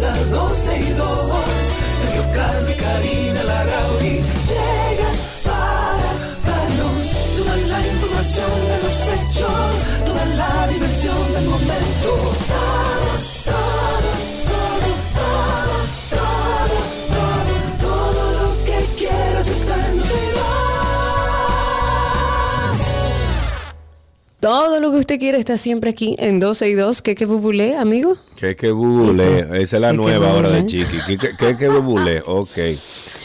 ya comienza lo que usted quiere está siempre aquí en 12 y 2. ¿Qué que bubulé, amigo? Que que bubule, esa es la Que que nueva hora de bubule. Chiqui. Que que que bubule, ok.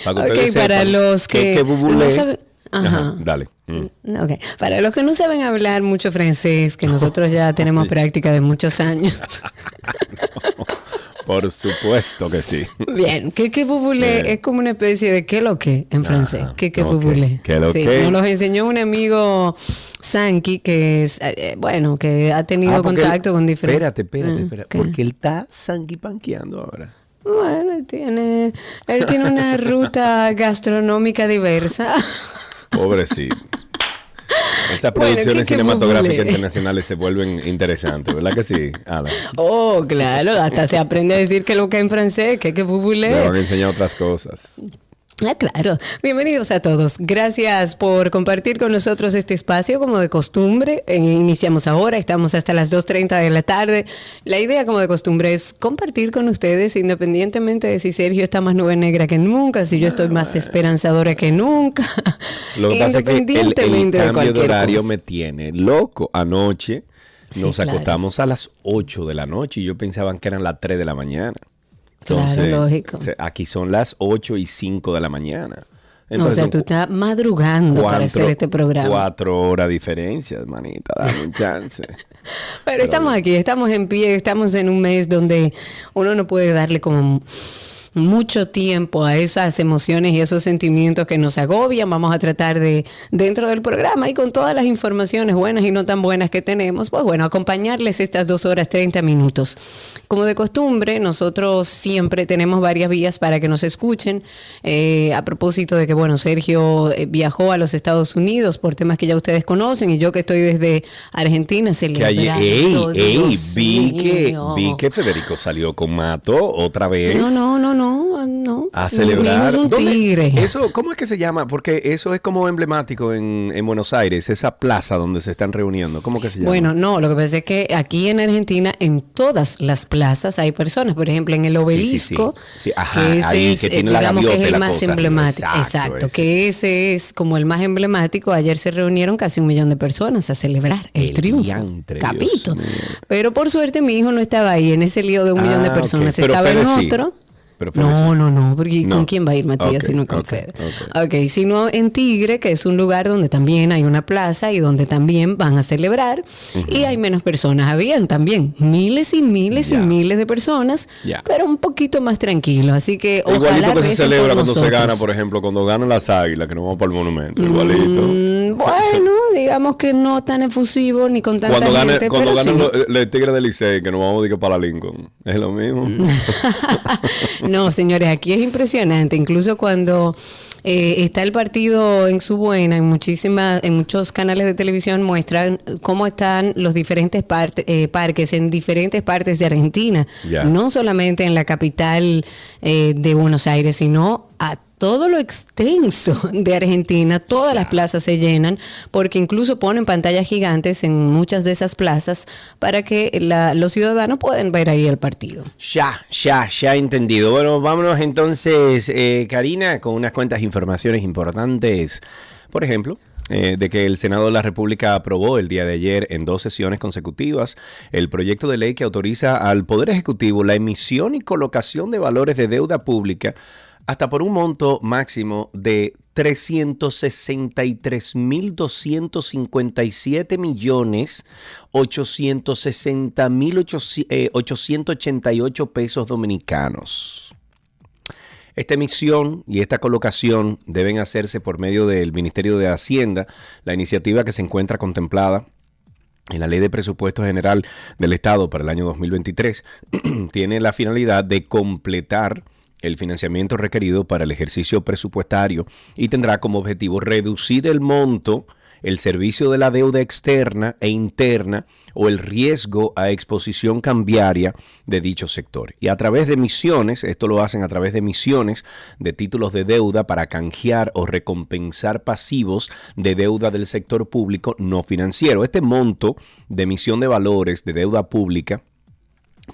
Para que Ok, ustedes para sepan, los que que bubule. no saben- Ajá, Ajá. dale. Mm. Ok, para los que no saben hablar mucho francés, que nosotros ya tenemos práctica de muchos años. Por supuesto que sí. Bien, que que es como una especie de qué lo que en francés. Que que ok. bubulé. ¿Qué lo Sí, que? Nos los enseñó un amigo Sanki que es, eh, bueno, que ha tenido Ah, él- contacto con diferentes. Espérate, espérate, Ah, espérate. Porque él está sanguipanqueando ahora. Bueno, él tiene, él tiene una ruta gastronómica diversa. Pobrecito. Esas Bueno, producciones ¿qué- qué cinematográficas bubule? internacionales se vuelven interesantes, ¿verdad que sí? Oh, claro, hasta se aprende a decir que lo que en francés, que que Me bubulé. van a enseñar otras cosas. Ah, claro. Bienvenidos a todos. Gracias por compartir con nosotros este espacio, como de costumbre. Eh, iniciamos ahora, estamos hasta las 2.30 de la tarde. La idea, como de costumbre, es compartir con ustedes, independientemente de si Sergio está más nube negra que nunca, si yo estoy más esperanzadora que nunca. Lo que pasa es que el, el de cambio de, horario cosa. me tiene loco. Anoche Sí, nos claro. acostamos a las 8 de la noche y yo pensaba que eran las 3 de la mañana. Claro, lógico. Aquí son las 8 y 5 de la mañana. No, o sea, tú estás madrugando para cuatro- hacer este programa. Cuatro horas diferencia, hermanita. Dame un chance. Pero estamos aquí, estamos en pie, estamos en un mes donde uno no puede darle como mucho tiempo a esas emociones y esos sentimientos que nos agobian. Vamos a tratar de, dentro del programa y con todas las informaciones buenas y no tan buenas que tenemos, pues bueno, acompañarles estas dos horas 30 minutos. Como de costumbre, nosotros siempre tenemos varias vías para que nos escuchen. Eh, a propósito de que, bueno, Sergio eh, viajó a los Estados Unidos por temas que ya ustedes conocen y yo que estoy desde Argentina celebrando. ayer, ey, ey, vi que, vi que Federico salió con Mato otra vez. No, no, no, no, no. A celebrar. un tigre. Eso, ¿Cómo es que se llama? Porque eso es como emblemático en, en Buenos Aires, esa plaza donde se están reuniendo. ¿Cómo que se llama? Bueno, no, lo que pasa es que aquí en Argentina, en todas las plazas hay personas. Por ejemplo, en el sí, obelisco, sí. Sí, ajá, que ese ahí, es, que la que es el más cosa. emblemático. Exacto, Exacto, ese. que ese es como el más emblemático. Ayer se reunieron casi un millón de personas a celebrar el, El triunfo. diantre, Capito. Pero por suerte mi hijo no estaba ahí en ese lío de un millón de Ah, personas. Estaba en otro. Pero. No, no, no, porque No. ¿con quién va a ir Matías Ok, si no con ok, Fede? ok. Ok, sino en Tigre, que es un lugar donde también hay una plaza y donde también van a celebrar y hay menos personas. Habían también miles y miles y miles de personas, pero un poquito más tranquilo. Así que ojalá Igualito que se celebra cuando se gana, por ejemplo, cuando ganan las águilas, que nos vamos para el monumento. Igualito. Mm, bueno, digamos que no tan efusivo ni con tanta Cuando, gane, cuando ganan sí. los, los Tigres del Licey, que nos vamos a para Lincoln. Es lo mismo. no, señores, aquí es impresionante. Incluso cuando eh, está el partido en su buena, en muchísimas, en muchos canales de televisión muestran cómo están los diferentes parte- eh, parques en diferentes partes de Argentina. No solamente en la capital eh, de Buenos Aires, sino a todo lo extenso de Argentina, todas las plazas se llenan, porque incluso ponen pantallas gigantes en muchas de esas plazas para que la- los ciudadanos puedan ver ahí el partido. Ya, ya, ya entendido. Bueno, vámonos entonces, eh, Karina, con unas cuantas informaciones importantes. Por ejemplo, eh, de que el Senado de la República aprobó el día de ayer en dos sesiones consecutivas el proyecto de ley que autoriza al Poder Ejecutivo la emisión y colocación de valores de deuda pública hasta por un monto máximo de 363.257 millones 860 mil 888 pesos dominicanos. Esta emisión y esta colocación deben hacerse por medio del Ministerio de Hacienda, la iniciativa que se encuentra contemplada en la Ley de Presupuesto General del Estado para el año 2023 tiene la finalidad de completar el financiamiento requerido para el ejercicio presupuestario y tendrá como objetivo reducir el monto el servicio de la deuda externa e interna o el riesgo a exposición cambiaria de dicho sector. Y a través de emisiones, esto lo hacen a través de emisiones de títulos de deuda para canjear o recompensar pasivos de deuda del sector público no financiero. Este monto de emisión de valores de deuda pública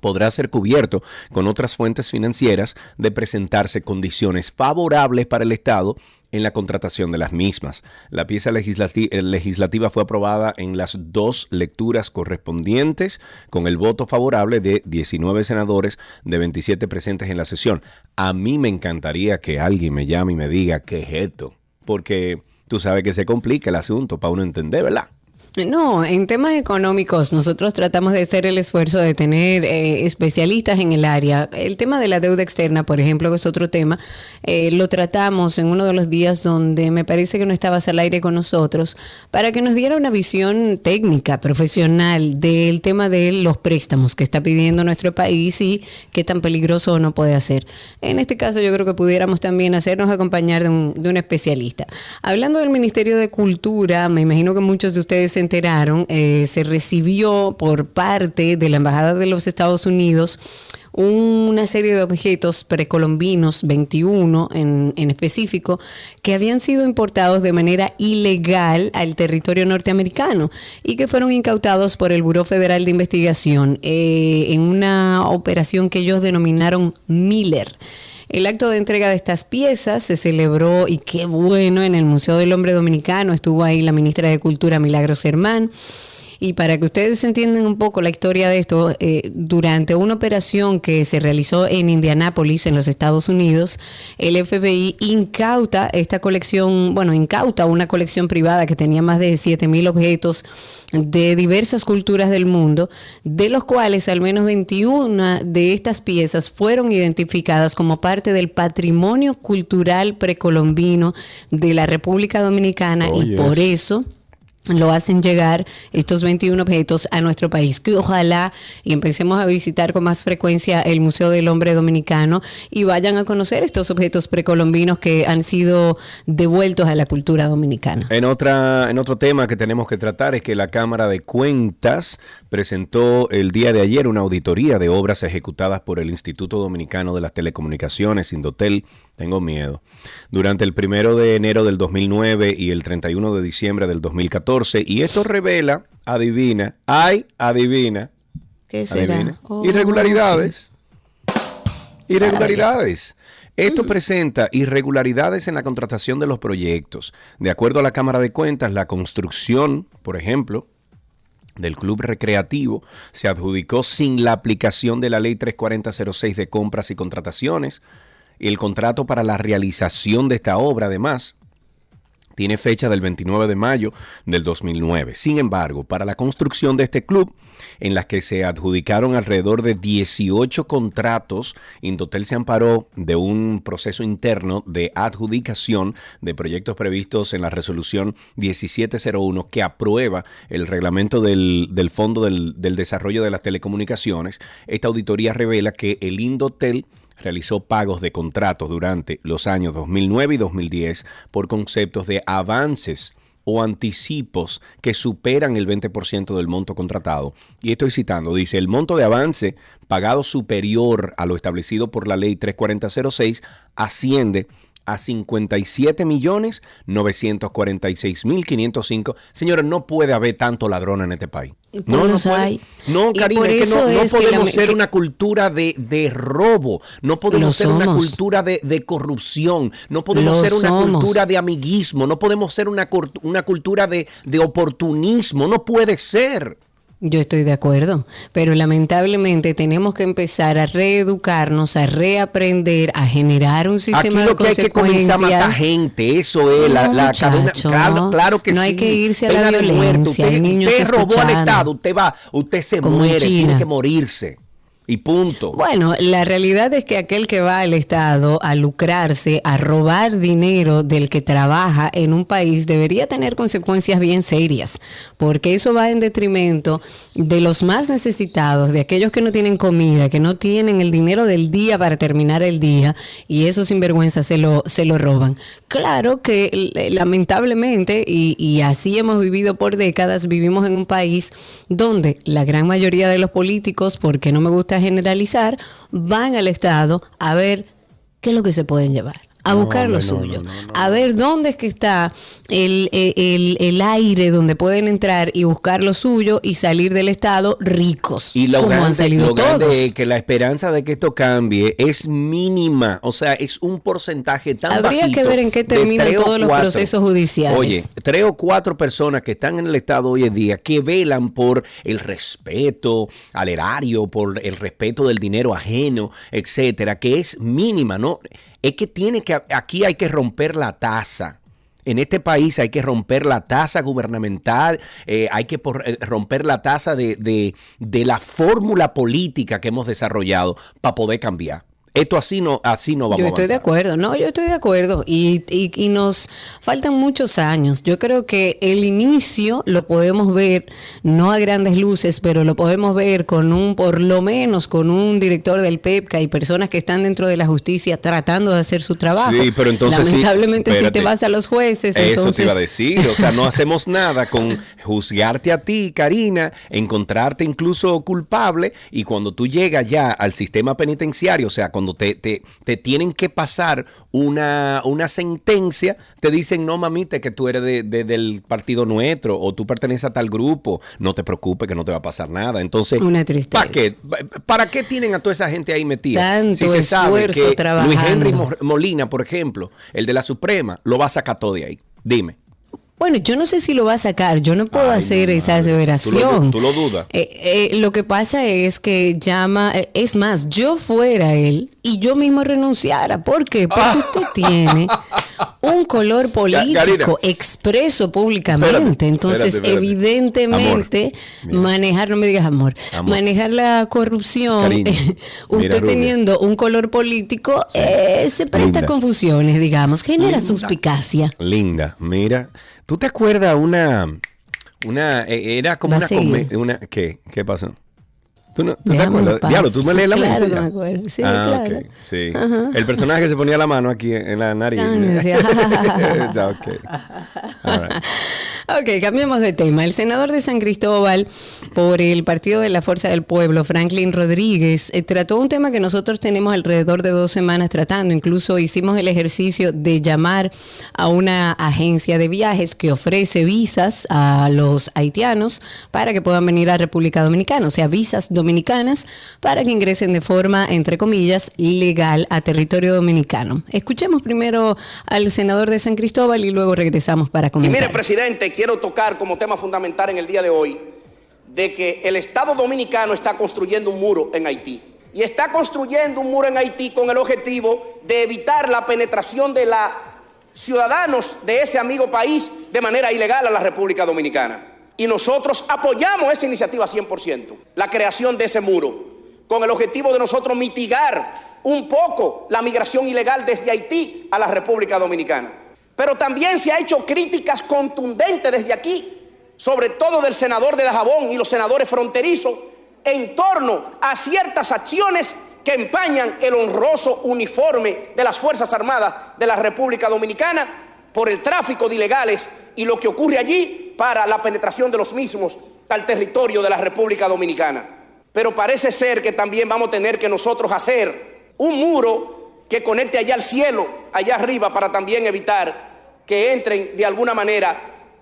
podrá ser cubierto con otras fuentes financieras de presentarse condiciones favorables para el Estado en la contratación de las mismas. La pieza eh, legislativa fue aprobada en las dos lecturas correspondientes con el voto favorable de 19 senadores de 27 presentes en la sesión. A mí me encantaría que alguien me llame y me diga qué es esto, porque tú sabes que se complica el asunto para uno entender, ¿verdad? No, en temas económicos nosotros tratamos de hacer el esfuerzo de tener eh, especialistas en el área. El tema de la deuda externa, por ejemplo, que es otro tema, eh, lo tratamos en uno de los días donde me parece que no estabas al aire con nosotros, para que nos diera una visión técnica, profesional del tema de los préstamos que está pidiendo nuestro país y qué tan peligroso no puede hacer. En este caso yo creo que pudiéramos también hacernos acompañar de un, de un especialista. Hablando del Ministerio de Cultura, me imagino que muchos de ustedes se enteraron, eh, se recibió por parte de la Embajada de los Estados Unidos una serie de objetos precolombinos, 21 en, en, específico, que habían sido importados de manera ilegal al territorio norteamericano y que fueron incautados por el Buró Federal de Investigación eh, en una operación que ellos denominaron Miller. El acto de entrega de estas piezas se celebró, y qué bueno, en el Museo del Hombre Dominicano. Estuvo ahí la ministra de Cultura, Milagros Germán. Y para que ustedes entiendan un poco la historia de esto, eh, durante una operación que se realizó en Indianápolis, en los Estados Unidos, el FBI incauta esta colección, bueno, incauta una colección privada que tenía más de 7.000 objetos de diversas culturas del mundo, de los cuales al menos 21 de estas piezas fueron identificadas como parte del patrimonio cultural precolombino de la República Dominicana y por eso lo hacen llegar estos 21 objetos a nuestro país. Que ojalá y empecemos a visitar con más frecuencia el Museo del Hombre Dominicano y vayan a conocer estos objetos precolombinos que han sido devueltos a la cultura dominicana. En, otra, en otro tema que tenemos que tratar es que la Cámara de Cuentas presentó el día de ayer una auditoría de obras ejecutadas por el Instituto Dominicano de las Telecomunicaciones, Indotel. Tengo miedo. Durante el primero de enero del 2009 y el 31 de diciembre del 2014, y esto revela, adivina, hay, adivina. ¿Qué será? Oh. Irregularidades. Irregularidades. Esto mm. presenta irregularidades en la contratación de los proyectos. De acuerdo a la Cámara de Cuentas, la construcción, por ejemplo, del club recreativo se adjudicó sin la aplicación de la ley 34006 de compras y contrataciones. Y el contrato para la realización de esta obra, además, tiene fecha del 29 de mayo del 2009. Sin embargo, para la construcción de este club, en la que se adjudicaron alrededor de 18 contratos, Indotel se amparó de un proceso interno de adjudicación de proyectos previstos en la resolución 1701 que aprueba el reglamento del, Fondo del, del Desarrollo de las Telecomunicaciones. Esta auditoría revela que el Indotel realizó pagos de contratos durante los años 2009 y 2010 por conceptos de avances o anticipos que superan el 20% del monto contratado. Y estoy citando, dice, el monto de avance pagado superior a lo establecido por la ley 34006 asciende a 57 millones 946 mil 505. Señores, no puede haber tanto ladrón en este país. No, no, hay. no, Karina, es que no, podemos ser una cultura de, robo, no podemos ser una cultura de, corrupción, no podemos ser una cultura de amiguismo, no podemos ser una, una cultura de, de oportunismo, no puede ser. Yo estoy de acuerdo, pero lamentablemente tenemos que empezar a reeducarnos, a reaprender, a generar un sistema Aquí lo que hay que comenzar a matar gente, eso es la, la cadena. Claro, que no sí. hay que irse a la violencia. Usted, usted robó al Estado, usted va, usted se muere, tiene que morirse. Y punto. Bueno, la realidad es que aquel que va al Estado a lucrarse, a robar dinero del que trabaja en un país, debería tener consecuencias bien serias, porque eso va en detrimento de los más necesitados, de aquellos que no tienen comida, que no tienen el dinero del día para terminar el día, y eso sinvergüenza se lo, se lo roban. Claro que lamentablemente, y, y así hemos vivido por décadas, vivimos en un país donde la gran mayoría de los políticos, porque no me gusta generalizar, van al Estado a ver qué es lo que se pueden llevar a buscar lo suyo, a ver dónde es que está el, el, aire donde pueden entrar y buscar lo suyo y salir del Estado ricos. Y lo como han salido todos. que la esperanza de que esto cambie es mínima, o sea, es un porcentaje tan Habría que ver en qué terminan todos los procesos judiciales. Oye, tres o cuatro personas que están en el Estado hoy en día que velan por el respeto al erario, por el respeto del dinero ajeno, etcétera, que es mínima, ¿no? Es que tiene que, aquí hay que romper la tasa. En este país hay que romper la tasa gubernamental, eh, hay que eh, romper la tasa de, de la fórmula política que hemos desarrollado para poder cambiar. Esto así no, así no vamos Yo estoy de acuerdo, no, yo estoy de acuerdo. Y, y, nos faltan muchos años. Yo creo que el inicio lo podemos ver, no a grandes luces, pero lo podemos ver con un, por lo menos con un director del PEPCA y personas que están dentro de la justicia tratando de hacer su trabajo. Sí, pero entonces. Lamentablemente, si te vas a los jueces. Eso te iba a decir. O sea, no hacemos nada con juzgarte a ti, Karina, encontrarte incluso culpable y cuando tú llegas ya al sistema penitenciario, o sea, cuando te, te, tienen que pasar una, una, sentencia, te dicen, no mamita, que tú eres de, del partido nuestro o tú perteneces a tal grupo, no te preocupes que no te va a pasar nada. Entonces, ¿para qué? ¿Para qué tienen a toda esa gente ahí metida? si se sabe que Luis Henry Molina, por ejemplo, el de la Suprema, lo va a sacar todo de ahí. Dime. Bueno, yo no sé si lo va a sacar, yo no puedo hacer esa aseveración. ¿Tú lo, dudas? Eh, eh, lo que pasa es que llama, eh, es más, yo fuera él y yo mismo renunciara. ¿Por qué? Porque usted tiene un color político expreso públicamente. Entonces, evidentemente, manejar, no me digas amor, manejar la corrupción, usted teniendo un color político, se presta confusiones, digamos, genera suspicacia. Linda, mira. ¿Tú te acuerdas una, una, e, era como una, una, ¿qué? ¿Qué pasó? ¿Tú, no, ¿tú te acuerdas? Diablo, tú me lees la claro mente. Claro me acuerdo. Sí, ah, claro. sí. El personaje que se ponía la mano aquí en la nariz. Ah, okay. ok, cambiemos de tema. El senador de San Cristóbal por el Partido de la Fuerza del Pueblo, Franklin Rodríguez, eh, trató un tema que nosotros tenemos alrededor de dos semanas tratando. Incluso hicimos el ejercicio de llamar a una agencia de viajes que ofrece visas a los haitianos para que puedan venir a República Dominicana, o sea, visas dominicanas para que ingresen de forma, entre comillas, legal a territorio dominicano. Escuchemos primero al senador de San Cristóbal y luego regresamos para comentar. Y mire, presidente, quiero tocar como tema fundamental en el día de hoy de que el Estado dominicano está construyendo un muro en Haití. Y está construyendo un muro en Haití con el objetivo de evitar la penetración de los ciudadanos de ese amigo país de manera ilegal a la República Dominicana. Y nosotros apoyamos esa iniciativa 100%, la creación de ese muro, con el objetivo de nosotros mitigar un poco la migración ilegal desde Haití a la República Dominicana. Pero también se ha hecho críticas contundentes desde aquí, sobre todo del senador de Dajabón y los senadores fronterizos, en torno a ciertas acciones que empañan el honroso uniforme de las Fuerzas Armadas de la República Dominicana por el tráfico de ilegales y lo que ocurre allí para la penetración de los mismos al territorio de la República Dominicana. Pero parece ser que también vamos a tener que nosotros hacer un muro que conecte allá al cielo, allá arriba, para también evitar que entren de alguna manera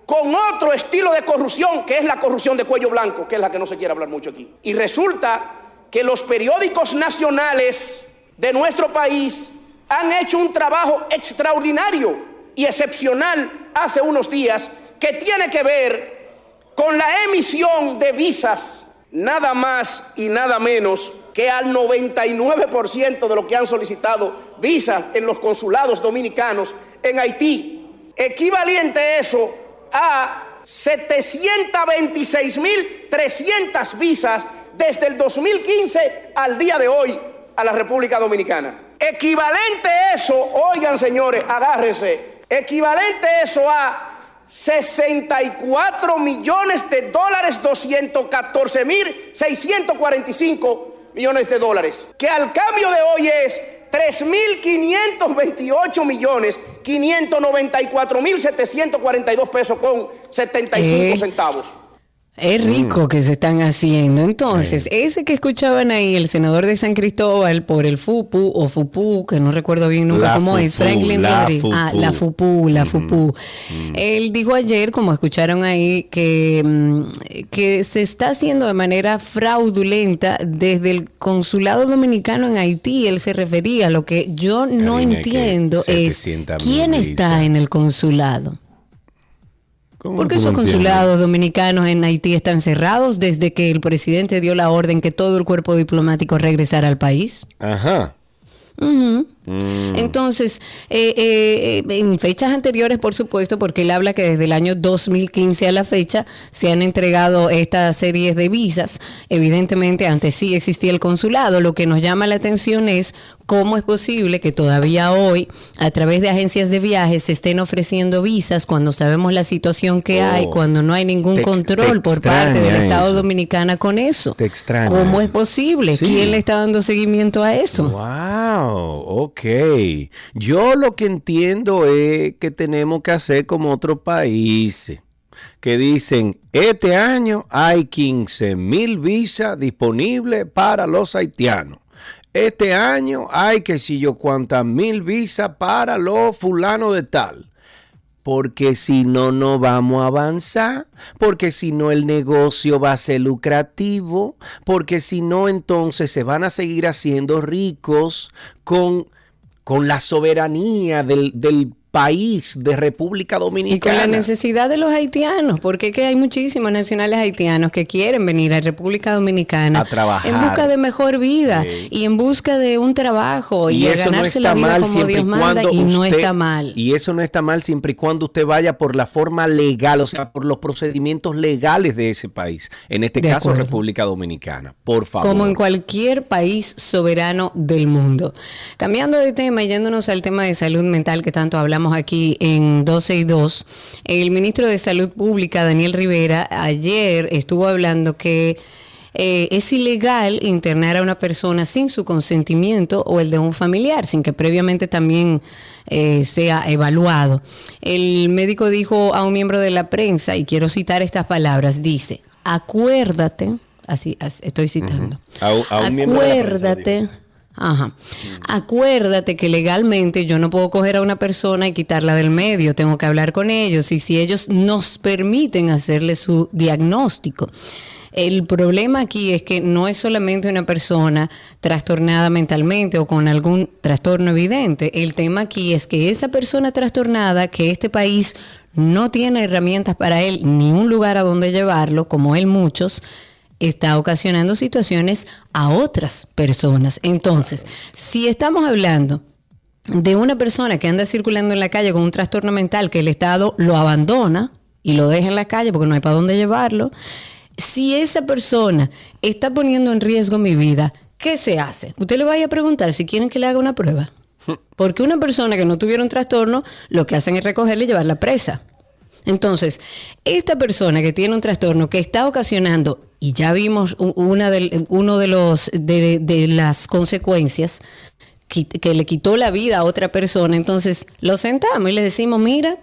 con otro estilo de corrupción, que es la corrupción de cuello blanco, que es la que no se quiere hablar mucho aquí. Y resulta que los periódicos nacionales de nuestro país han hecho un trabajo extraordinario y excepcional hace unos días que tiene que ver con la emisión de visas, nada más y nada menos que al 99% de lo que han solicitado visas en los consulados dominicanos en Haití. Equivalente eso a 726.300 visas desde el 2015 al día de hoy a la República Dominicana. Equivalente eso, oigan señores, agárrense, equivalente eso a 64 millones de dólares, 214 mil 645 millones de dólares, que al cambio de hoy es 3.528 millones 594 mil 742 pesos con 75 ¿Eh? centavos. Es rico que se están haciendo. Entonces, ese que escuchaban ahí, el senador de San Cristóbal por el FUPU o FUPU, que no recuerdo bien nunca La cómo es, Franklin la Rodríguez. Ah, la FUPU, la FUPU. Él dijo ayer, como escucharon ahí, que, mm, que se está haciendo de manera fraudulenta desde el consulado dominicano en Haití. Él se refería. Lo que yo no entiendo es 700 quién está en el consulado. ¿Cómo Porque esos consulados dominicanos en Haití están cerrados desde que el presidente dio la orden que todo el cuerpo diplomático regresara al país. Ajá. Mm. Entonces, eh, eh, eh, en fechas anteriores, por supuesto, porque él habla que desde el año 2015 a la fecha se han entregado estas series de visas. Evidentemente, antes sí existía el consulado. Lo que nos llama la atención es cómo es posible que todavía hoy, a través de agencias de viajes, se estén ofreciendo visas cuando sabemos la situación que Oh. hay, cuando no hay ningún Te control te por parte del Estado eso. Dominicana con eso. Te extraña ¿Cómo eso. es posible? Sí. ¿Quién le está dando seguimiento a eso? Wow, ok. Yo lo que entiendo es que tenemos que hacer como otros países que dicen, este año hay 15 mil visas disponibles para los haitianos. Este año hay que si yo cuántas mil visas para los fulanos de tal. Porque si no, no vamos a avanzar. Porque si no, el negocio va a ser lucrativo. Porque si no, entonces se van a seguir haciendo ricos con, con la soberanía del, del país de República Y con Dominicana. la necesidad de los haitianos, porque es que hay muchísimos nacionales haitianos que quieren venir a República Dominicana A trabajar. en busca de mejor vida Sí. y en busca de un trabajo y, y a eso no ganarse está la vida mal como Dios manda y no está mal. Y eso no está mal siempre y cuando usted vaya por la forma legal, o sea, por los procedimientos legales de ese país. En este De caso, acuerdo. República Dominicana. Por favor. como en cualquier país soberano del mundo. Cambiando de tema yéndonos al tema de salud mental que tanto hablamos aquí en 12 y 2, el ministro de Salud Pública, Daniel Rivera, ayer estuvo hablando que eh, es ilegal internar a una persona sin su consentimiento o el de un familiar, sin que previamente también eh, sea evaluado. El médico dijo a un miembro de la prensa, y quiero citar estas palabras, dice, acuérdate, así, as- estoy citando, A un- a un miembro de la prensa, acuérdate. Ajá. Acuérdate que legalmente yo no puedo coger a una persona y quitarla del medio, tengo que hablar con ellos y si ellos nos permiten hacerle su diagnóstico. El problema aquí es que no es solamente una persona trastornada mentalmente o con algún trastorno evidente. El tema aquí es que esa persona trastornada, que este país no tiene herramientas para él ni un lugar a donde llevarlo, como él muchos, está ocasionando situaciones a otras personas. Entonces, si estamos hablando de una persona que anda circulando en la calle con un trastorno mental que el Estado lo abandona y lo deja en la calle porque no hay para dónde llevarlo, si esa persona está poniendo en riesgo mi vida, ¿qué se hace? Usted le vaya a preguntar si quieren que le haga una prueba. Porque una persona que no tuviera un trastorno, lo que hacen es recogerle y llevarla presa. Entonces, esta persona que tiene un trastorno que está ocasionando, y ya vimos una del- uno de los de, de las consecuencias, que le quitó la vida a otra persona, entonces lo sentamos y le decimos, mira,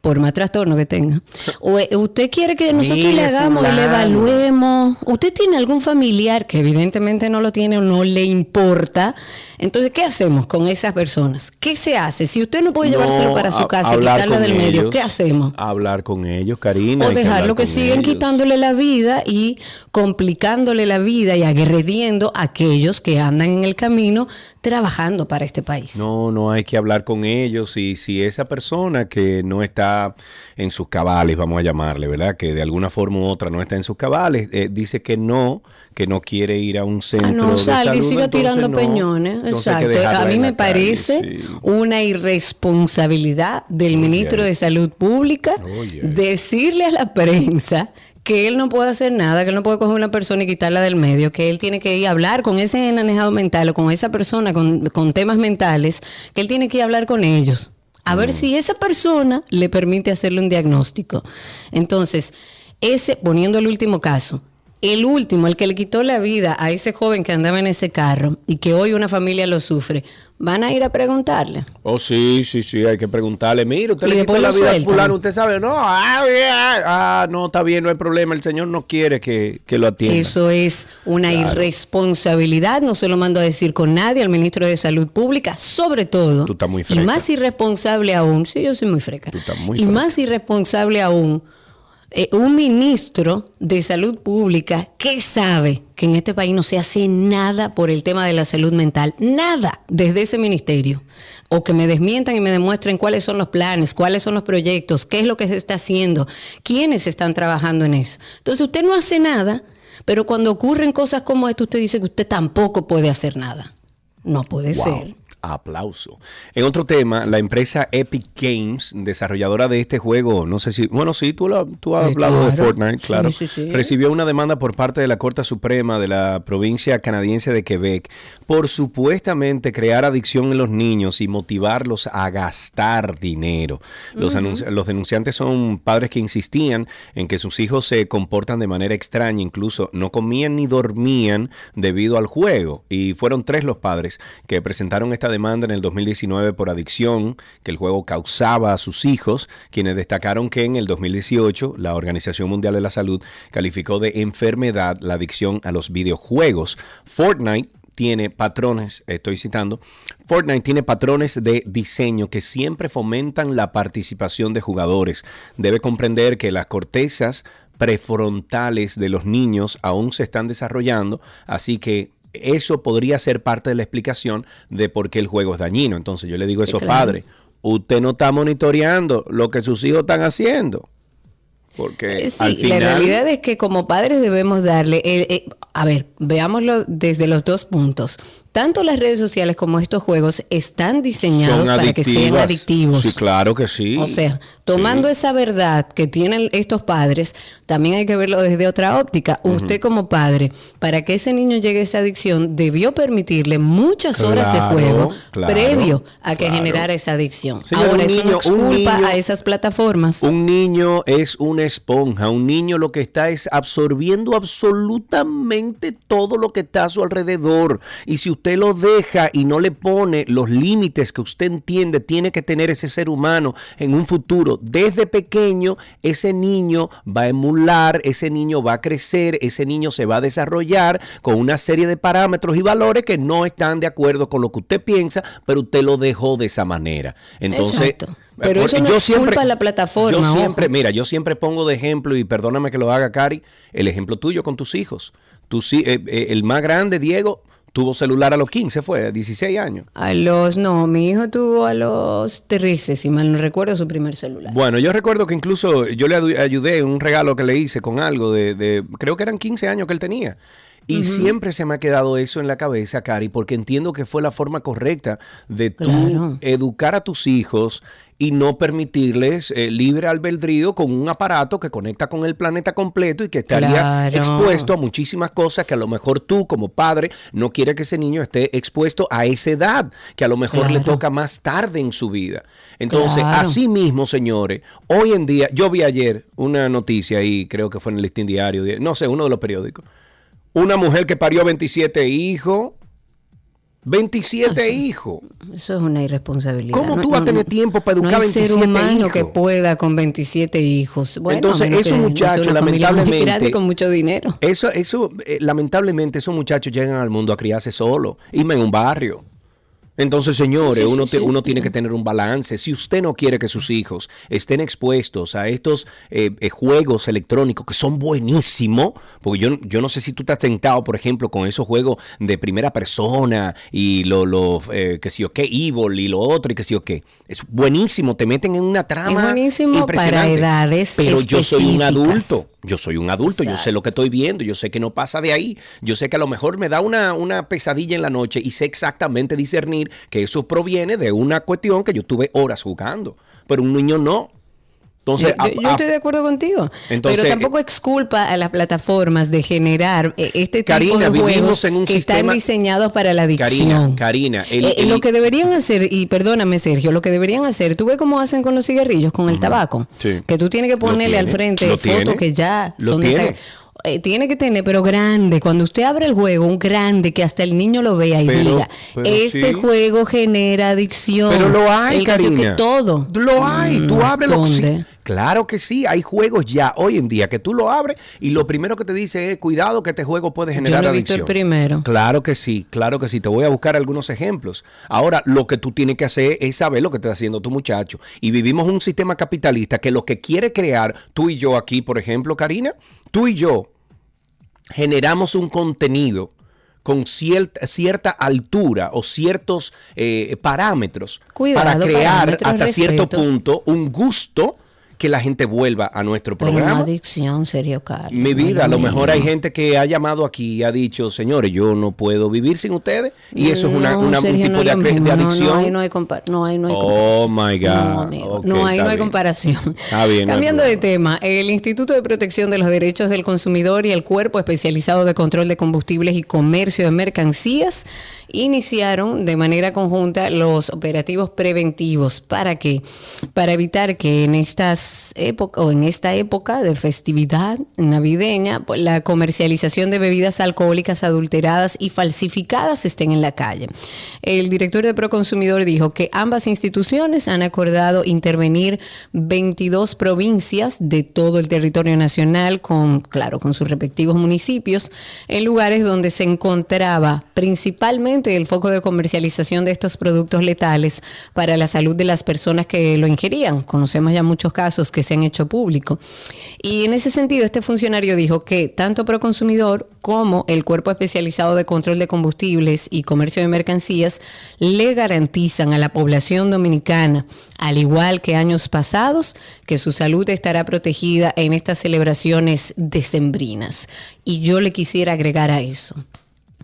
por más trastorno que tenga, o, usted quiere que nosotros le hagamos y le evaluemos, usted tiene algún familiar que evidentemente no lo tiene o no le importa, entonces, ¿qué hacemos con esas personas? ¿Qué se hace? Si usted no puede llevárselo No, para su casa con del medio, ¿qué hacemos? Hablar con ellos, Karina. O que dejarlo que con sigan ellos. quitándole la vida y complicándole la vida y agrediendo a aquellos que andan en el camino trabajando para este país. No, no hay que hablar con ellos y si esa persona que no está en sus cabales, vamos a llamarle, ¿verdad? Que de alguna forma u otra no está en sus cabales, eh, dice que no, que no quiere ir a un centro Ah, no, de salga y siga tirando no. peñones. Entonces hay que Exacto. A mí me calle, parece sí. una irresponsabilidad del ministro de Salud Pública decirle a la prensa que él no puede hacer nada, que él no puede coger una persona y quitarla del medio, que él tiene que ir a hablar con ese enanejado mental o con esa persona con, con temas mentales, que él tiene que ir a hablar con ellos. A ver si esa persona le permite hacerle un diagnóstico. Entonces, ese, poniendo el último caso, el último, el que le quitó la vida a ese joven que andaba en ese carro y que hoy una familia lo sufre, van a ir a preguntarle. Oh, sí, sí, sí, hay que preguntarle. Mira, usted Y le quitó la vida a fulano, usted sabe, no, ah, bien, ah, no, está bien, no hay problema, el Señor no quiere que, que lo atienda. Eso es una irresponsabilidad, no se lo mando a decir con nadie, al ministro de Salud Pública, sobre todo. Tú estás muy y freca. más irresponsable aún, sí, yo soy muy freca. Tú estás muy y freca. más irresponsable aún, eh, un ministro de Salud Pública que sabe que en este país no se hace nada por el tema de la salud mental, nada desde ese ministerio. O que me desmientan y me demuestren cuáles son los planes, cuáles son los proyectos, qué es lo que se está haciendo, quiénes están trabajando en eso. Entonces usted no hace nada, pero cuando ocurren cosas como esto, usted dice que usted tampoco puede hacer nada. No puede Wow. ser. Aplauso. En otro tema, la empresa Epic Games, desarrolladora de este juego, no sé si, bueno, sí, tú, lo- tú has Eh, hablado de. Fortnite, Sí, claro. sí, sí. Recibió una demanda por parte de la Corte Suprema de la provincia canadiense de Quebec por supuestamente crear adicción en los niños y motivarlos a gastar dinero. Los, anunci- los denunciantes son padres que insistían en que sus hijos se comportan de manera extraña, incluso no comían ni dormían debido al juego. Y fueron tres los padres que presentaron esta demanda en el 2019 por adicción que el juego causaba a sus hijos, quienes destacaron que en el 2018 la Organización Mundial de la Salud calificó de enfermedad la adicción a los videojuegos. Fortnite tiene patrones, estoy citando, Fortnite tiene patrones de diseño que siempre fomentan la participación de jugadores. Debe comprender que las cortezas prefrontales de los niños aún se están desarrollando, así que eso podría ser parte de la explicación de por qué el juego es dañino. Entonces yo le digo a esos claro. padres, usted no está monitoreando lo que sus hijos están haciendo. Porque Eh, Sí, al final... la realidad es que como padres debemos darle, eh, eh, a ver, veámoslo desde los dos puntos. Tanto las redes sociales como estos juegos están diseñados para que sean adictivos. Sí, claro que sí. O sea, tomando Sí. esa verdad que tienen estos padres, también hay que verlo desde otra óptica. Usted como padre, para que ese niño llegue a esa adicción, debió permitirle muchas horas de juego claro, previo a que claro. generara esa adicción. Ahora, eso no niño- exculpa niño- a esas plataformas. Un niño es una esponja. Un niño lo que está es absorbiendo absolutamente todo lo que está a su alrededor. Y si usted lo deja y no le pone los límites que usted entiende tiene que tener ese ser humano en un futuro, desde pequeño, ese niño va a emular, ese niño va a crecer, ese niño se va a desarrollar con una serie de parámetros y valores que no están de acuerdo con lo que usted piensa, pero usted lo dejó de esa manera. Entonces, Exacto. Pero eso no exculpa a la plataforma, Yo siempre, ojo. mira, yo siempre pongo de ejemplo, y perdóname que lo haga, Cari, el ejemplo tuyo con tus hijos. Hi- eh, eh, el más grande, Diego, tuvo celular a los 15, fue, a 16 años. A los, no, mi hijo tuvo a los 13, si mal no recuerdo, su primer celular. Bueno, yo recuerdo que incluso yo le ayudé en un regalo que le hice con algo de, de- creo que eran 15 años que él tenía. Y siempre se me ha quedado eso en la cabeza, Cari, porque entiendo que fue la forma correcta de tú Claro. educar a tus hijos y no permitirles eh, libre albedrío con un aparato que conecta con el planeta completo y que estaría Claro. expuesto a muchísimas cosas que a lo mejor tú como padre no quieres que ese niño esté expuesto a esa edad, que a lo mejor le toca más tarde en su vida. Entonces, Claro. así mismo, señores, hoy en día, yo vi ayer una noticia ahí, creo que fue en el listín diario, no sé, uno de los periódicos. Una mujer que parió 27 hijos. 27 hijos. Eso es una irresponsabilidad. ¿Cómo tú vas a tener tiempo para educar no hay 27 ser humano hijos? que pueda con 27 hijos. Bueno, Entonces, esos no muchachos, lamentablemente- grande con mucho dinero. Eso, eso, eh, lamentablemente, esos muchachos llegan al mundo a criarse solos, y en un barrio. Entonces, señores, Sí, sí, uno, sí, te- sí. uno tiene que tener un balance. Si usted no quiere que sus hijos estén expuestos a estos eh, eh, juegos electrónicos que son buenísimos, porque yo, yo no sé si tú te has tentado, por ejemplo, con esos juegos de primera persona y lo, lo eh, que sé yo qué, Evil y lo otro y que sé yo qué. Es buenísimo, te meten en una trama. Es buenísimo para edades Pero yo soy un adulto. Yo soy un adulto, yo sé lo que estoy viendo, yo sé que no pasa de ahí, yo sé que a lo mejor me da una, una pesadilla en la noche y sé exactamente discernir que eso proviene de una cuestión que yo tuve horas jugando, pero un niño no. Entonces, yo, estoy de acuerdo contigo. Entonces, pero tampoco exculpa a las plataformas de generar eh, este tipo Karina, de juegos en un que sistema- están diseñados para la adicción. Karina, Karina, el- Eh, el- lo que deberían hacer, y perdóname Sergio, lo que deberían hacer, tú ves cómo hacen con los cigarrillos, con el tabaco, Sí. que tú tienes que ponerle al frente fotos tiene, que ya son de tiene. Eh, tiene que tener, pero grande. Cuando usted abre el juego, un grande que hasta el niño lo vea y Pero- diga, pero este sí. juego genera adicción. Pero lo hay, el Karina. que todo. Lo hay. Tú Mm, abres los- Claro que sí. Hay juegos ya hoy en día que tú lo abres y lo primero que te dice es cuidado que este juego puede generar lo he visto adicción. el primero. Claro que sí, claro que sí. Te voy a buscar algunos ejemplos. Ahora, lo que tú tienes que hacer es saber lo que está haciendo tu muchacho. Y vivimos un sistema capitalista que lo que quiere crear, tú y yo aquí, por ejemplo, Karina, tú y yo generamos un contenido con cierta, cierta altura o ciertos eh, parámetros Cuidado, para crear parámetros, hasta cierto punto un gusto que la gente vuelva a nuestro Pero una programa. adicción, serio, Carlos. Mi vida, a lo mejor hay gente que ha llamado aquí y ha dicho, señores, yo no puedo vivir sin ustedes. Y eso es una, un tipo no de, de adicción. No, ahí no hay, no, hay Oh, my God. No, amigo. No, ahí no hay bien. comparación. Está bien, no hay Cambiando de tema, el Instituto de Protección de los Derechos del Consumidor y el Cuerpo Especializado de Control de Combustibles y Comercio de Mercancías iniciaron de manera conjunta los operativos preventivos. ¿Para qué? Para evitar que en estas épocas o en esta época de festividad navideña, pues, la comercialización de bebidas alcohólicas adulteradas y falsificadas estén en la calle. El director de Proconsumidor dijo que ambas instituciones han acordado intervenir 22 provincias de todo el territorio nacional con, claro, con sus respectivos municipios en lugares donde se encontraba principalmente el foco de comercialización de estos productos letales para la salud de las personas que lo ingerían. Conocemos ya muchos casos que se han hecho público. Y en ese sentido, este funcionario dijo que tanto Proconsumidor como el Cuerpo Especializado de Control de Combustibles y Comercio de Mercancías le garantizan a la población dominicana, al igual que años pasados, que su salud estará protegida en estas celebraciones decembrinas. Y yo le quisiera agregar a eso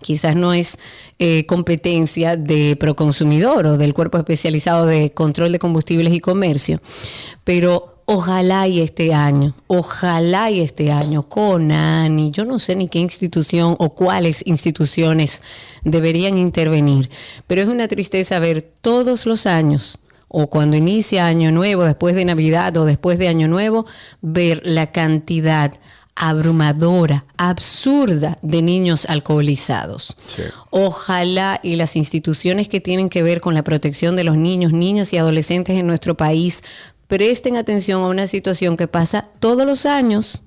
quizás no es eh, competencia de Proconsumidor o del Cuerpo Especializado de Control de Combustibles y Comercio, pero ojalá y este año, ojalá y este año con ANI, yo no sé ni qué institución o cuáles instituciones deberían intervenir, pero es una tristeza ver todos los años o cuando inicia Año Nuevo, después de Navidad o después de Año Nuevo, ver la cantidad abrumadora, absurda de niños alcoholizados. Sí. Ojalá y las instituciones que tienen que ver con la protección de los niños, niñas y adolescentes en nuestro país presten atención a una situación que pasa todos los años,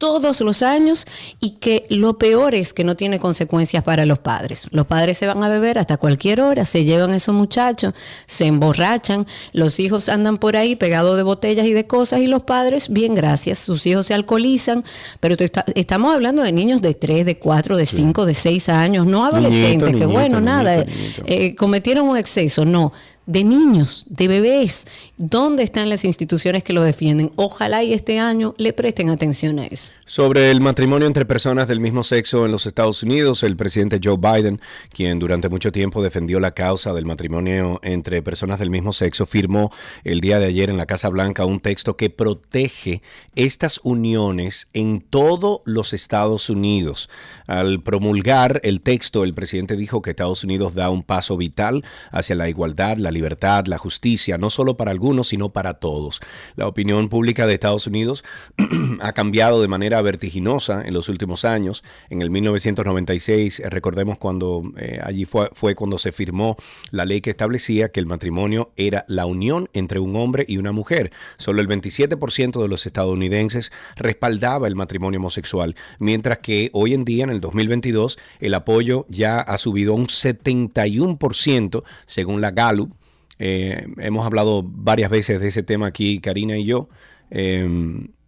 todos los años y que lo peor es que no tiene consecuencias para los padres. Los padres se van a beber hasta cualquier hora, se llevan a esos muchachos, se emborrachan, los hijos andan por ahí pegados de botellas y de cosas y los padres, bien gracias, sus hijos se alcoholizan, pero está- estamos hablando de niños de 3, de 4, de 5, de 6 años, no adolescentes, que niñito, bueno, nada, niñito, eh, eh, cometieron un exceso, no. De niños, de bebés, ¿dónde están las instituciones que lo defienden? Ojalá y este año le presten atención a eso. Sobre el matrimonio entre personas del mismo sexo en los Estados Unidos, el presidente Joe Biden, quien durante mucho tiempo defendió la causa del matrimonio entre personas del mismo sexo, firmó el día de ayer en la Casa Blanca un texto que protege estas uniones en todos los Estados Unidos. Al promulgar el texto, el presidente dijo que Estados Unidos da un paso vital hacia la igualdad, la libertad, la justicia, no solo para algunos, sino para todos. La opinión pública de Estados Unidos ha cambiado de manera vertiginosa en los últimos años. En el 1996, eh, recordemos cuando eh, allí fue, fue cuando se firmó la ley que establecía que el matrimonio era la unión entre un hombre y una mujer. Solo el 27% de los estadounidenses respaldaba el matrimonio homosexual, mientras que hoy en día, en el 2022, el apoyo ya ha subido a un 71% según la Gallup. Eh, hemos hablado varias veces de ese tema aquí, Karina y yo. eh,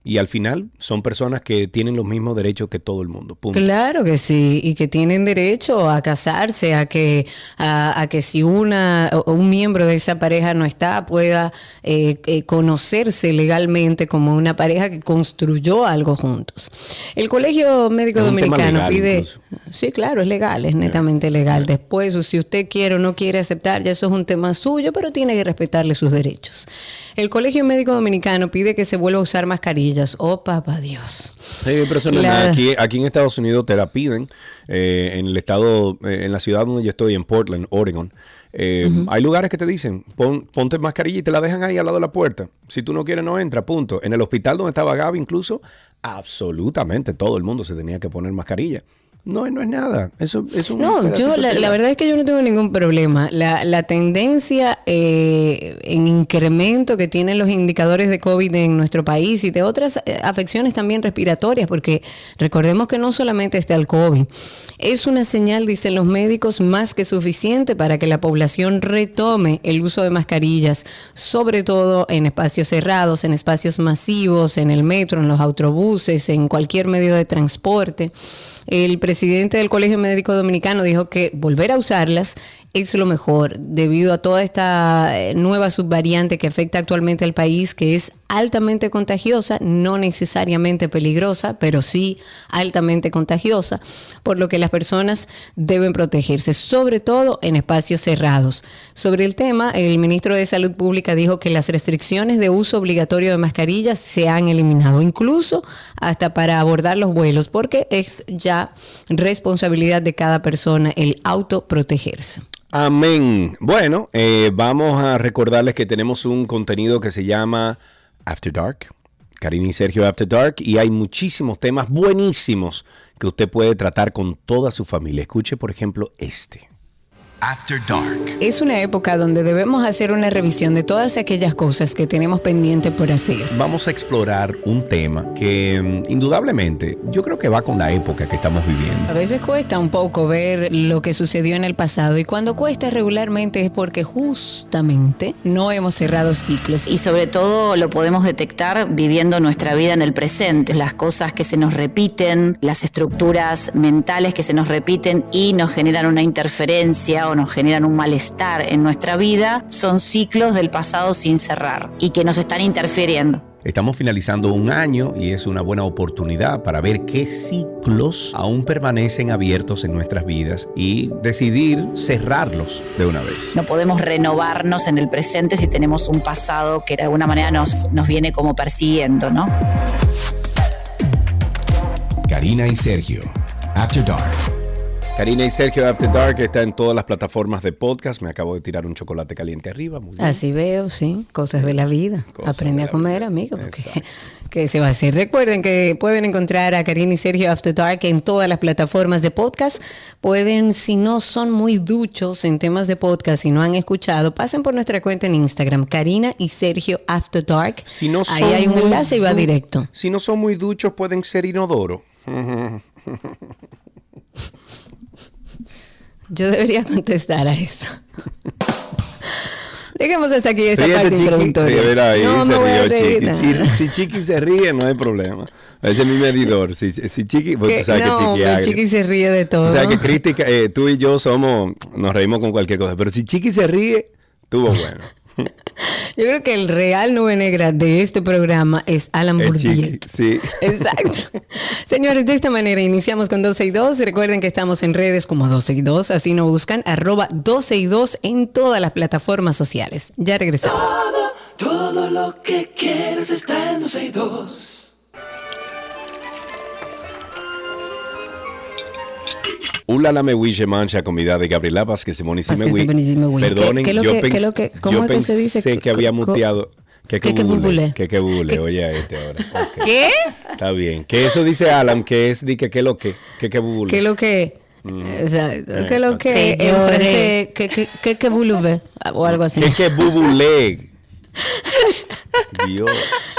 y al final son personas que tienen los mismos derechos que todo el mundo. Punto. Claro que sí, y que tienen derecho a casarse, a que, a, a que si una, o un miembro de esa pareja no está, pueda eh, eh, conocerse legalmente como una pareja que construyó algo juntos. El Colegio Médico Es Dominicano pide, incluso. Sí, claro, es legal, es netamente legal. Después, si usted quiere o no quiere aceptar, ya eso es un tema suyo, pero tiene que respetarle sus derechos. El Colegio Médico Dominicano pide que se vuelva a usar mascarillas. Oh, papá Dios. Sí, pero eso no es nada. Aquí, aquí en Estados Unidos te la piden. eh, en el estado, eh, en la ciudad donde yo estoy, en Portland, Oregon. eh, Hay lugares que te dicen, pon- ponte mascarilla y te la dejan ahí al lado de la puerta. Si tú no quieres, no entra, punto. En el hospital donde estaba Gaby, incluso, absolutamente todo el mundo se tenía que poner mascarilla. No, no es nada. Eso es un No, yo la, la verdad es que yo no tengo ningún problema. La, la tendencia eh, en incremento que tienen los indicadores de COVID en nuestro país y de otras eh, afecciones también respiratorias, porque recordemos que no solamente está el COVID, es una señal, dicen los médicos, más que suficiente para que la población retome el uso de mascarillas, sobre todo en espacios cerrados, en espacios masivos, en el metro, en los autobuses, en cualquier medio de transporte. El presidente del Colegio Médico Dominicano dijo que volver a usarlas es lo mejor debido a toda esta eh, nueva subvariante que afecta actualmente al país, que es altamente contagiosa, no necesariamente peligrosa, pero sí altamente contagiosa, por lo que las personas deben protegerse, sobre todo en espacios cerrados. Sobre el tema, el ministro de Salud Pública dijo que las restricciones de uso obligatorio de mascarillas se han eliminado, incluso hasta para abordar los vuelos, porque es ya responsabilidad de cada persona el autoprotegerse. Amén. Bueno, eh, vamos a recordarles que tenemos un contenido que se llama After Dark. Karina y Sergio After Dark. Y hay muchísimos temas buenísimos que usted puede tratar con toda su familia. Escuche, por ejemplo, este. After Dark. Es una época donde debemos hacer una revisión de todas aquellas cosas que tenemos pendiente por hacer. Vamos a explorar un tema que mm, indudablemente yo creo que va con la época que estamos A viviendo. veces cuesta un poco ver lo que sucedió en el pasado y cuando cuesta regularmente es porque justamente no hemos cerrado ciclos. Y sobre todo lo podemos detectar viviendo nuestra vida en el presente, las cosas que se nos repiten, las estructuras mentales que se nos repiten y nos generan una interferencia o nos generan un malestar en nuestra vida, son ciclos del pasado sin cerrar y que nos están interfiriendo. Estamos finalizando un año y es una buena oportunidad para ver qué ciclos aún permanecen abiertos en nuestras vidas y decidir cerrarlos de una vez. No podemos renovarnos en el presente si tenemos un pasado que de alguna manera nos, nos viene como persiguiendo, ¿no? Karina y Sergio. After Dark. Karina y Sergio After Dark está en todas las plataformas de podcast. Me acabo de tirar un chocolate caliente arriba. Muy bien. Así veo, sí, cosas de la vida. Cosas Aprende de a comer, vida. amigo, porque que se va a hacer. Recuerden que pueden encontrar a Karina y Sergio After Dark en todas las plataformas de podcast. Pueden, si no son muy duchos en temas de podcast y no han escuchado, pasen por nuestra cuenta en Instagram, Karina y Sergio After Dark. Si no Ahí hay un enlace y va directo. Si no son muy duchos, pueden ser inodoro. Yo debería contestar a eso. Dejemos hasta aquí esta Ríete, parte Chiqui. introductoria. Ahí no se rió Chiqui. Si, si Chiqui se ríe, no hay problema. Ese es mi medidor. Si, si Chiqui, pues, tú sabes no, que Chiqui agria. Chiqui se ríe de todo. O sea que Cristi, eh, tú y yo somos, nos reímos con cualquier cosa. Pero si Chiqui se ríe, estuvo bueno. Yo creo que el real nube negra de este programa es Alan. Chiqui, sí. Exacto. Señores, de esta manera iniciamos con 12 y 2. Recuerden que estamos en redes como 12 y 2, así nos buscan arroba 12 y 2 en todas las plataformas sociales. Ya regresamos. Todo, todo lo que quieres está en 12 y 2. Ulala me wish mancha comida de Gabriela Vázquez Simewi. y. Perdonen, ¿Qué- qué yo, que- pens- que- cómo yo es que se dice? pensé que había muteado. Que que que- que. Que que bubule. Que- Oye a este ahora. Ok. ¿Qué? Está bien. Que eso dice Alan, que es de que que lo que. Que que bubule. ¿Qué es lo que? O sea, ¿qué es lo que en Señores. francés? ¿Qué, qué, qué, qué bouleve? O algo así. Que que bubule. Dios.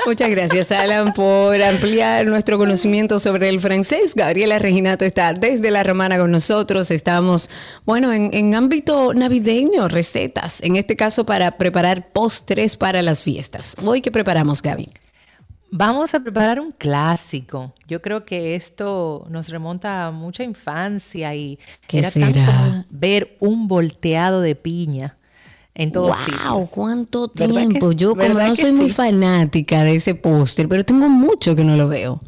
Muchas gracias, Alan, por ampliar nuestro conocimiento sobre el francés. Gabriela Reginato está desde La Romana con nosotros. Estamos, bueno, en, en ámbito navideño, recetas. En este caso, para preparar postres para las fiestas. Hoy, ¿qué preparamos, Gaby? Vamos a preparar un clásico. Yo creo que esto nos remonta a mucha infancia y ¿Qué era tan será? común ver un volteado de piña en todos ¡Wow! sitios. ¿Cuánto ¿Verdad que tiempo? Yo, como ¿Verdad no soy muy fanática de ese póster, pero tengo mucho que no lo veo.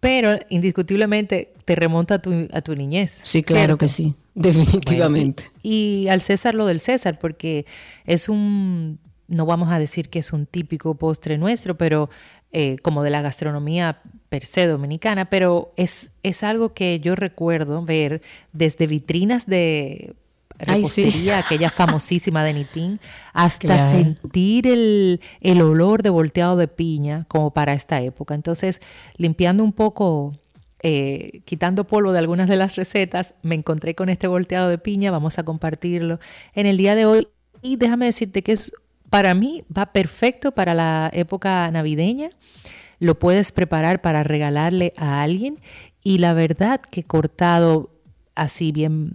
pero indiscutiblemente te remonta a tu, a tu niñez. Sí, claro ¿cierto? que sí, definitivamente. Bueno, y al César lo del César, porque es un, no vamos a decir que es un típico postre nuestro, pero eh, como de la gastronomía per se dominicana, pero es, es algo que yo recuerdo ver desde vitrinas de Ay, sí. repostería, aquella famosísima de Nitín, hasta Claro. sentir el, el olor de volteado de piña como para esta época. Entonces, limpiando un poco, eh, quitando polvo de algunas de las recetas, me encontré con este volteado de piña, vamos a compartirlo en el día de hoy. Y déjame decirte que es, para mí va perfecto para la época navideña. Lo puedes preparar para regalarle a alguien y la verdad que cortado así bien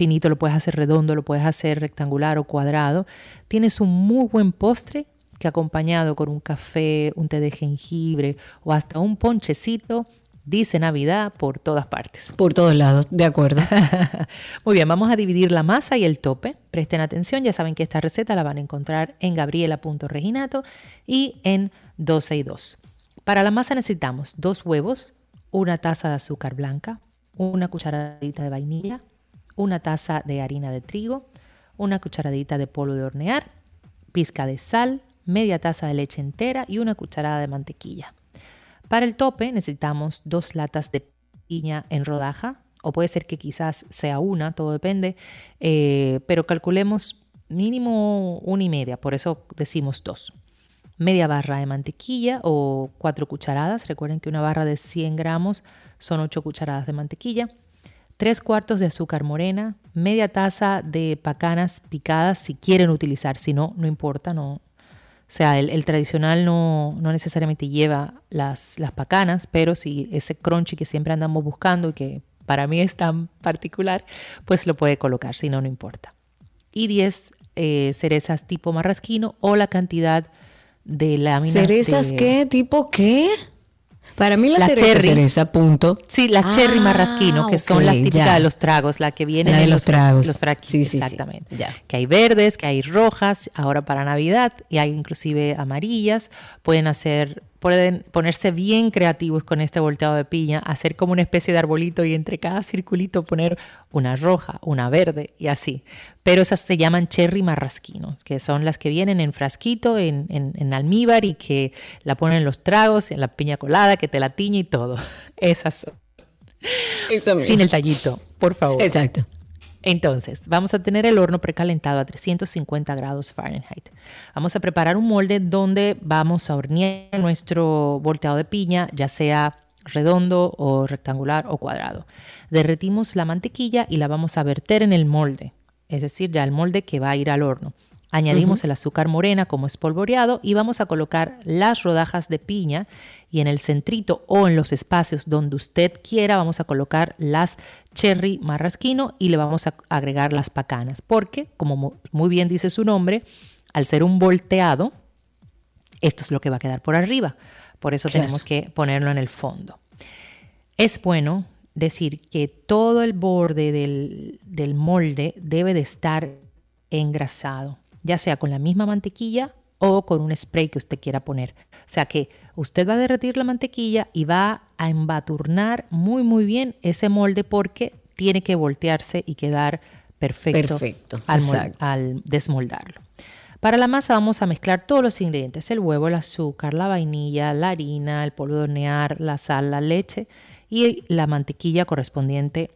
finito, lo puedes hacer redondo, lo puedes hacer rectangular o cuadrado. Tienes un muy buen postre que acompañado con un café, un té de jengibre o hasta un ponchecito, dice Navidad por todas partes. Por todos lados, de acuerdo. Muy bien, vamos a dividir la masa y el tope. Presten atención, ya saben que esta receta la van a encontrar en gabriela.reginato y en 12 y 2. Para la masa necesitamos dos huevos, una taza de azúcar blanca, una cucharadita de vainilla, una taza de harina de trigo, una cucharadita de polvo de hornear, pizca de sal, media taza de leche entera y una cucharada de mantequilla. Para el tope necesitamos dos latas de piña en rodaja, o puede ser que quizás sea una, todo depende, eh, pero calculemos mínimo una y media, por eso decimos dos. Media barra de mantequilla o cuatro cucharadas, recuerden que una barra de 100 gramos son ocho cucharadas de mantequilla. Tres cuartos de azúcar morena, media taza de pacanas picadas si quieren utilizar, si no, no importa, no, o sea, el, el tradicional no, no, necesariamente lleva las, las, pacanas, pero si ese crunchy que siempre andamos buscando y que para mí es tan particular, pues lo puede colocar, si no, no importa. Y 10 eh, cerezas tipo marrasquino o la cantidad de láminas. ¿Cerezas de... qué? ¿Tipo qué? Para mí la, la cereza, cherry. cereza, punto. Sí, las ah, cherry marrasquino, que okay, son las típicas ya. de los tragos, la que vienen la de en los, tragos. Los sí, sí, exactamente. Sí, que hay verdes, que hay rojas, ahora para Navidad, y hay inclusive amarillas. Pueden hacer, pueden ponerse bien creativos con este volteado de piña, hacer como una especie de arbolito y entre cada circulito poner una roja, una verde y así. Pero esas se llaman cherry marrasquinos, que son las que vienen en frasquito, en, en, en almíbar y que la ponen en los tragos, en la piña colada, que te la tiñe y todo. Esas son. Eso Sin el tallito, por favor. Exacto. Entonces, vamos a tener el horno precalentado a 350 grados Fahrenheit. Vamos a preparar un molde donde vamos a hornear nuestro volteado de piña, ya sea redondo o rectangular o cuadrado. Derretimos la mantequilla y la vamos a verter en el molde, es decir, ya el molde que va a ir al horno. Añadimos uh -huh. el azúcar morena como espolvoreado y vamos a colocar las rodajas de piña y en el centrito o en los espacios donde usted quiera vamos a colocar las cherry marrasquino y le vamos a agregar las pacanas porque como muy bien dice su nombre, al ser un volteado, esto es lo que va a quedar por arriba. Por eso claro. tenemos que ponerlo en el fondo. Es bueno decir que todo el borde del, del molde debe de estar engrasado ya sea con la misma mantequilla o con un spray que usted quiera poner. O sea que usted va a derretir la mantequilla y va a embaturnar muy muy bien ese molde porque tiene que voltearse y quedar perfecto, perfecto al, al desmoldarlo. Para la masa vamos a mezclar todos los ingredientes, el huevo, el azúcar, la vainilla, la harina, el polvo de hornear, la sal, la leche y la mantequilla correspondiente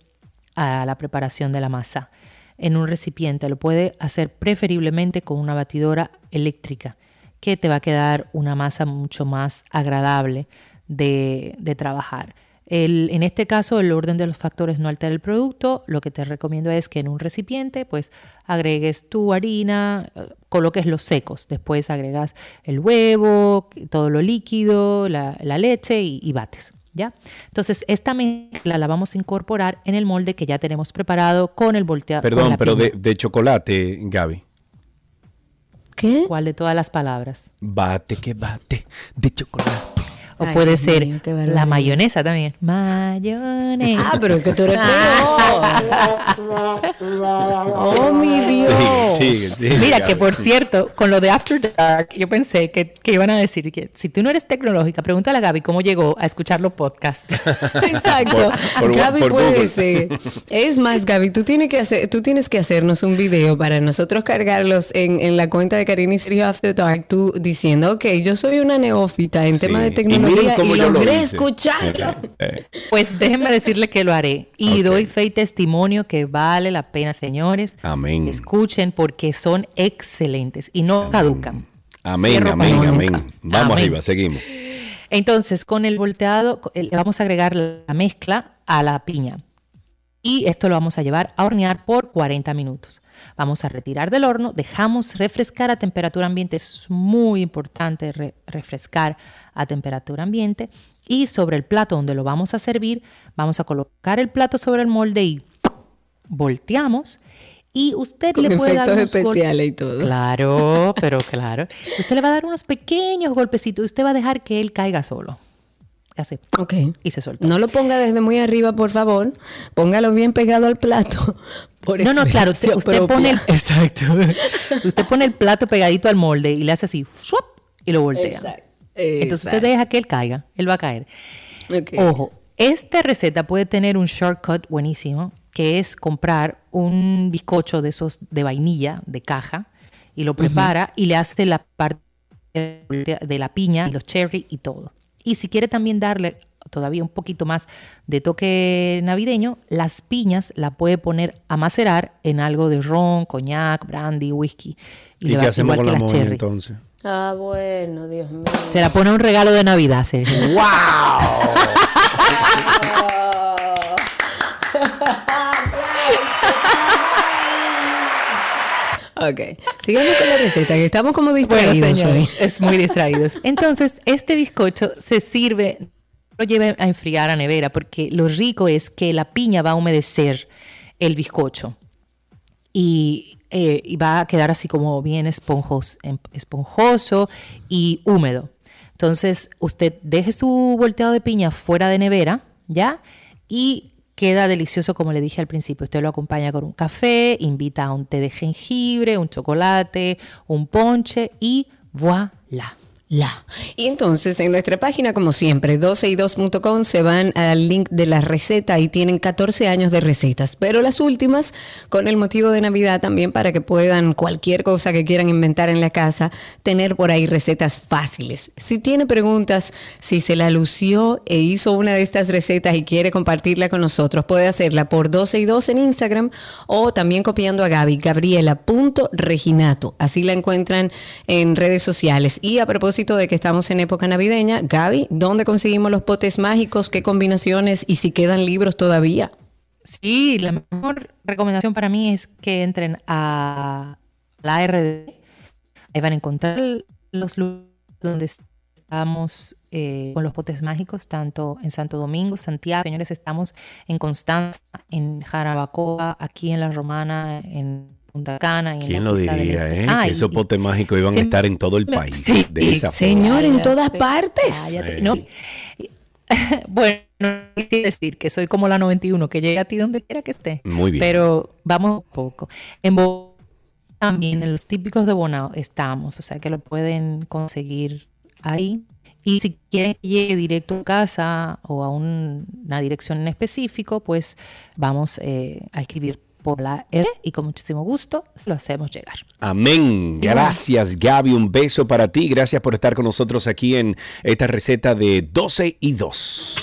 a la preparación de la masa en un recipiente. Lo puede hacer preferiblemente con una batidora eléctrica, que te va a quedar una masa mucho más agradable de, trabajar. En este caso, el orden de los factores no altera el producto. Lo que te recomiendo es que en un recipiente, pues agregues tu harina, coloques los secos. Después agregas el huevo, todo lo líquido, la, la leche y, y bates. ¿Ya? Entonces, esta mezcla la vamos a incorporar en el molde que ya tenemos preparado con el volteado. Perdón, pero de, de, chocolate, Gaby. ¿Qué? ¿Cuál de todas las palabras? Bate que bate, de chocolate. O Ay, puede Dios ser mío, qué la mayonesa también. Mayonesa. Ah, pero es que tú eres peor. Oh, mi Dios. Mira, que por cierto, con lo de After Dark, yo pensé que, que iban a decir que si tú no eres tecnológica, pregúntale a Gaby cómo llegó a escuchar los podcasts. Exacto. Por- por- Gaby por puede ser. Es más, Gaby, tú tienes que hacer, tú tienes que hacernos un video para nosotros cargarlos en, en la cuenta de Karina y Sergio After Dark, tú diciendo, ok, yo soy una neófita en Sí. temas de Y miren y, cómo yo lo logré hice. escucharlo. Eh, Pues déjenme decirle que lo haré. Y doy fe y testimonio que vale la pena, señores. Amén. Escuchen porque son excelentes y no caducan. Amén, Cierro amén, amén. nunca. Vamos Amén. arriba, seguimos. Entonces, con el volteado, co- le vamos a agregar la mezcla a la piña. Y esto lo vamos a llevar a hornear por 40 minutos. Vamos a retirar del horno, dejamos refrescar a temperatura ambiente. Es muy importante re- refrescar a temperatura ambiente. Y sobre el plato donde lo vamos a servir, vamos a colocar el plato sobre el molde y volteamos. Y usted Con le puede dar unos especiales y todo. Claro, pero claro. Usted le va a dar unos pequeños golpecitos y usted va a dejar que él caiga solo. Así. Ok. Y se soltó. No lo ponga desde muy arriba, por favor. Póngalo bien pegado al plato. Por No, no, claro, usted, pone el, exacto. usted pone el plato pegadito al molde y le hace así, y lo voltea. Exacto. Entonces usted deja que él caiga, él va a caer. Ojo, esta receta puede tener un shortcut buenísimo, que es comprar un bizcocho de esos de vainilla de caja y lo prepara y le hace la parte de la piña y los cherry y todo. Y si quiere también darle todavía un poquito más de toque navideño, las piñas la puede poner a macerar en algo de ron, coñac, brandy, whisky. ¿Y, le qué va- hacemos con la moña cherry. entonces? Ah, bueno, Dios mío. Se la pone un regalo de Navidad, Sergio. Ok. Sigamos con la receta, que estamos como Bueno, distraídos hoy. es muy distraídos. Entonces, este bizcocho se sirve, lo lleve a enfriar a nevera, porque lo rico es que la piña va a humedecer el bizcocho y, eh, y va a quedar así como bien em- esponjoso y húmedo. Entonces, usted deje su volteado de piña fuera de nevera, ¿ya? Y queda delicioso, como le dije al principio. Usted lo acompaña con un café, invita a un té de jengibre, un chocolate, un ponche y voilà. Y entonces en nuestra página, como siempre, 12y2.com, se van al link de la receta y tienen 14 años de recetas. Pero las últimas, con el motivo de Navidad también, para que puedan cualquier cosa que quieran inventar en la casa, tener por ahí recetas fáciles. Si tiene preguntas, si se la lució e hizo una de estas recetas y quiere compartirla con nosotros, puede hacerla por 12y2 en Instagram o también copiando a Gaby, gabriela.reginato. Así la encuentran en redes sociales. Y a propósito de que estamos en época navideña, Gaby, ¿dónde conseguimos los potes mágicos? ¿Qué combinaciones? Y si quedan libros todavía. Sí, la mejor recomendación para mí es que entren a la RD. Ahí van a encontrar los lugares donde estamos eh, con los potes mágicos, tanto en Santo Domingo, Santiago. Señores, estamos en Constanza, en Jarabacoa, aquí en La Romana, en Punta Cana. Y en ¿Quién la lo Pista diría, Este. eh? Ah, que esos potes mágicos iban a estar en todo el país. Sí, de esa forma. Señor, en todas partes. cállate. Sí. No. bueno, no quiero decir que soy como la 91, que llega a ti donde quiera que esté. Muy bien. Pero vamos un poco. En Bo- también en los típicos de Bonao estamos, o sea que lo pueden conseguir ahí. Y si quieren que llegue directo a casa o a un- una dirección en específico, pues vamos eh, a escribir por la R y con muchísimo gusto lo hacemos llegar. Amén. Gracias, Gaby. Un beso para ti. Gracias por estar con nosotros aquí en esta receta de 12 y 2.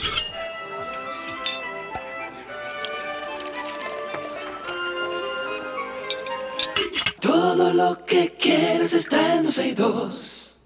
Todo lo que quieres está en 12 y 2.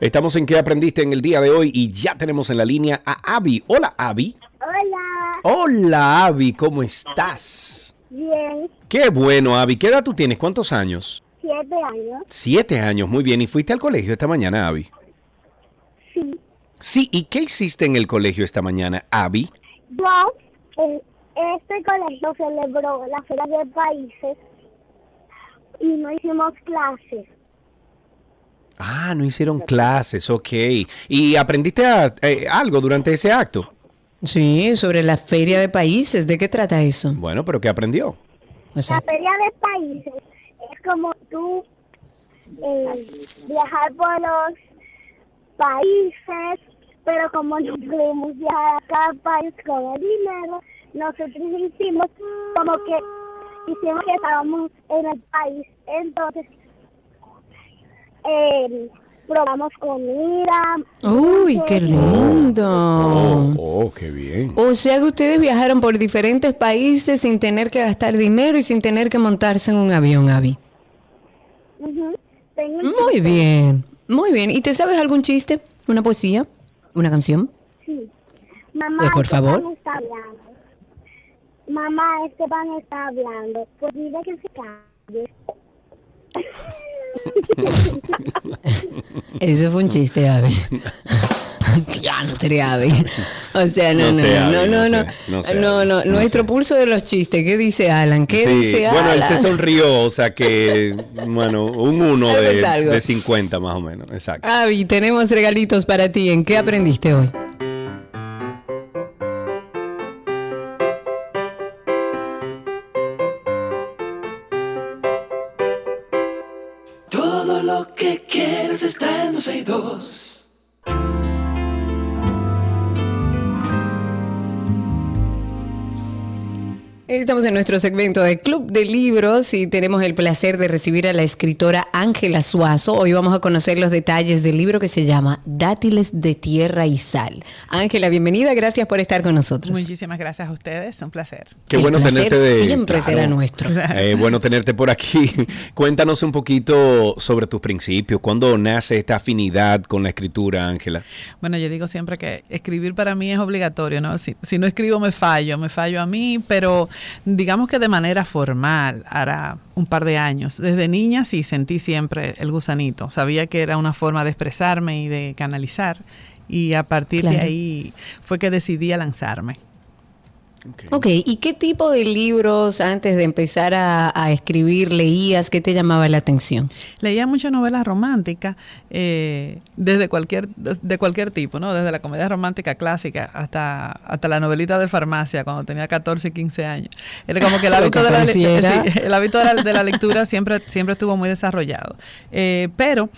Estamos en ¿Qué aprendiste en el día de hoy? Y ya tenemos en la línea a Abby. Hola, Abby. Hola, Hola, Abby. ¿Cómo estás? bien, Qué bueno, Abby. ¿Qué edad tú tienes? ¿Cuántos años? siete años. Siete años. Muy bien. ¿Y fuiste al colegio esta mañana, Abby? Sí, Sí. ¿Y qué hiciste en el colegio esta mañana, Abby? yo eh, este colegio celebró la Feria de Países y no hicimos clases. Ah, no hicieron clases, ok. ¿Y aprendiste a- eh, algo durante ese acto? Sí, sobre la feria de países. ¿De qué trata eso? Bueno, pero ¿qué aprendió? O La Feria de Países es como tú eh, viajar por los países, pero como no pudimos viajar a cada país con el dinero, nosotros hicimos como que hicimos que estábamos en el país, entonces eh, probamos comida. uy, qué lindo. Oh, qué bien. O sea que ustedes viajaron por diferentes países sin tener que gastar dinero y sin tener que montarse en un avión, Abby. Tengo un Muy chiste. bien, muy bien. ¿Y te sabes algún chiste? ¿Una poesía? ¿Una canción? Sí. Mamá, Pues, por Esteban favor. está hablando. Mamá, Esteban está hablando. Pues dile que se calle. Eso fue un chiste, Abby. Diantre, Abby. O sea, no, No no, sé, no, Abby, no, no no, sé, no sé, no, Abby, no, no Nuestro sé. pulso de los chistes. ¿Qué dice Alan? ¿Qué Sí, dice Bueno, él Alan? se sonrió, o sea que, bueno, un uno de, de 50 más o menos, exacto. Abby, tenemos regalitos para ti. ¿En qué aprendiste hoy? Estamos en nuestro segmento de Club de Libros y tenemos el placer de recibir a la escritora Ángela Suazo. Hoy vamos a conocer los detalles del libro que se llama Dátiles de Tierra y Sal. Ángela, bienvenida, gracias por estar con nosotros. Muchísimas gracias a ustedes, un placer. Qué El bueno placer tenerte de siempre será nuestro. Eh, bueno tenerte por aquí. Cuéntanos un poquito sobre tus principios. ¿Cuándo nace esta afinidad con la escritura, Ángela? Bueno, yo digo siempre que escribir para mí es obligatorio, ¿no? Si, si no escribo me fallo, me fallo a mí, pero digamos que de manera formal, hará un par de años. Desde niña sí sentí siempre el gusanito, sabía que era una forma de expresarme y de canalizar y a partir de ahí fue que decidí a lanzarme. Ok, ¿y qué tipo de libros antes de empezar a, a escribir leías que te llamaba la atención? Leía muchas novelas románticas, eh, desde cualquier, de cualquier tipo, ¿no? Desde la comedia romántica clásica hasta, hasta la novelita de farmacia cuando tenía 14, 15 años. Era como que el hábito, que de la, sí, el hábito de la, de la lectura siempre, siempre estuvo muy desarrollado. Eh, pero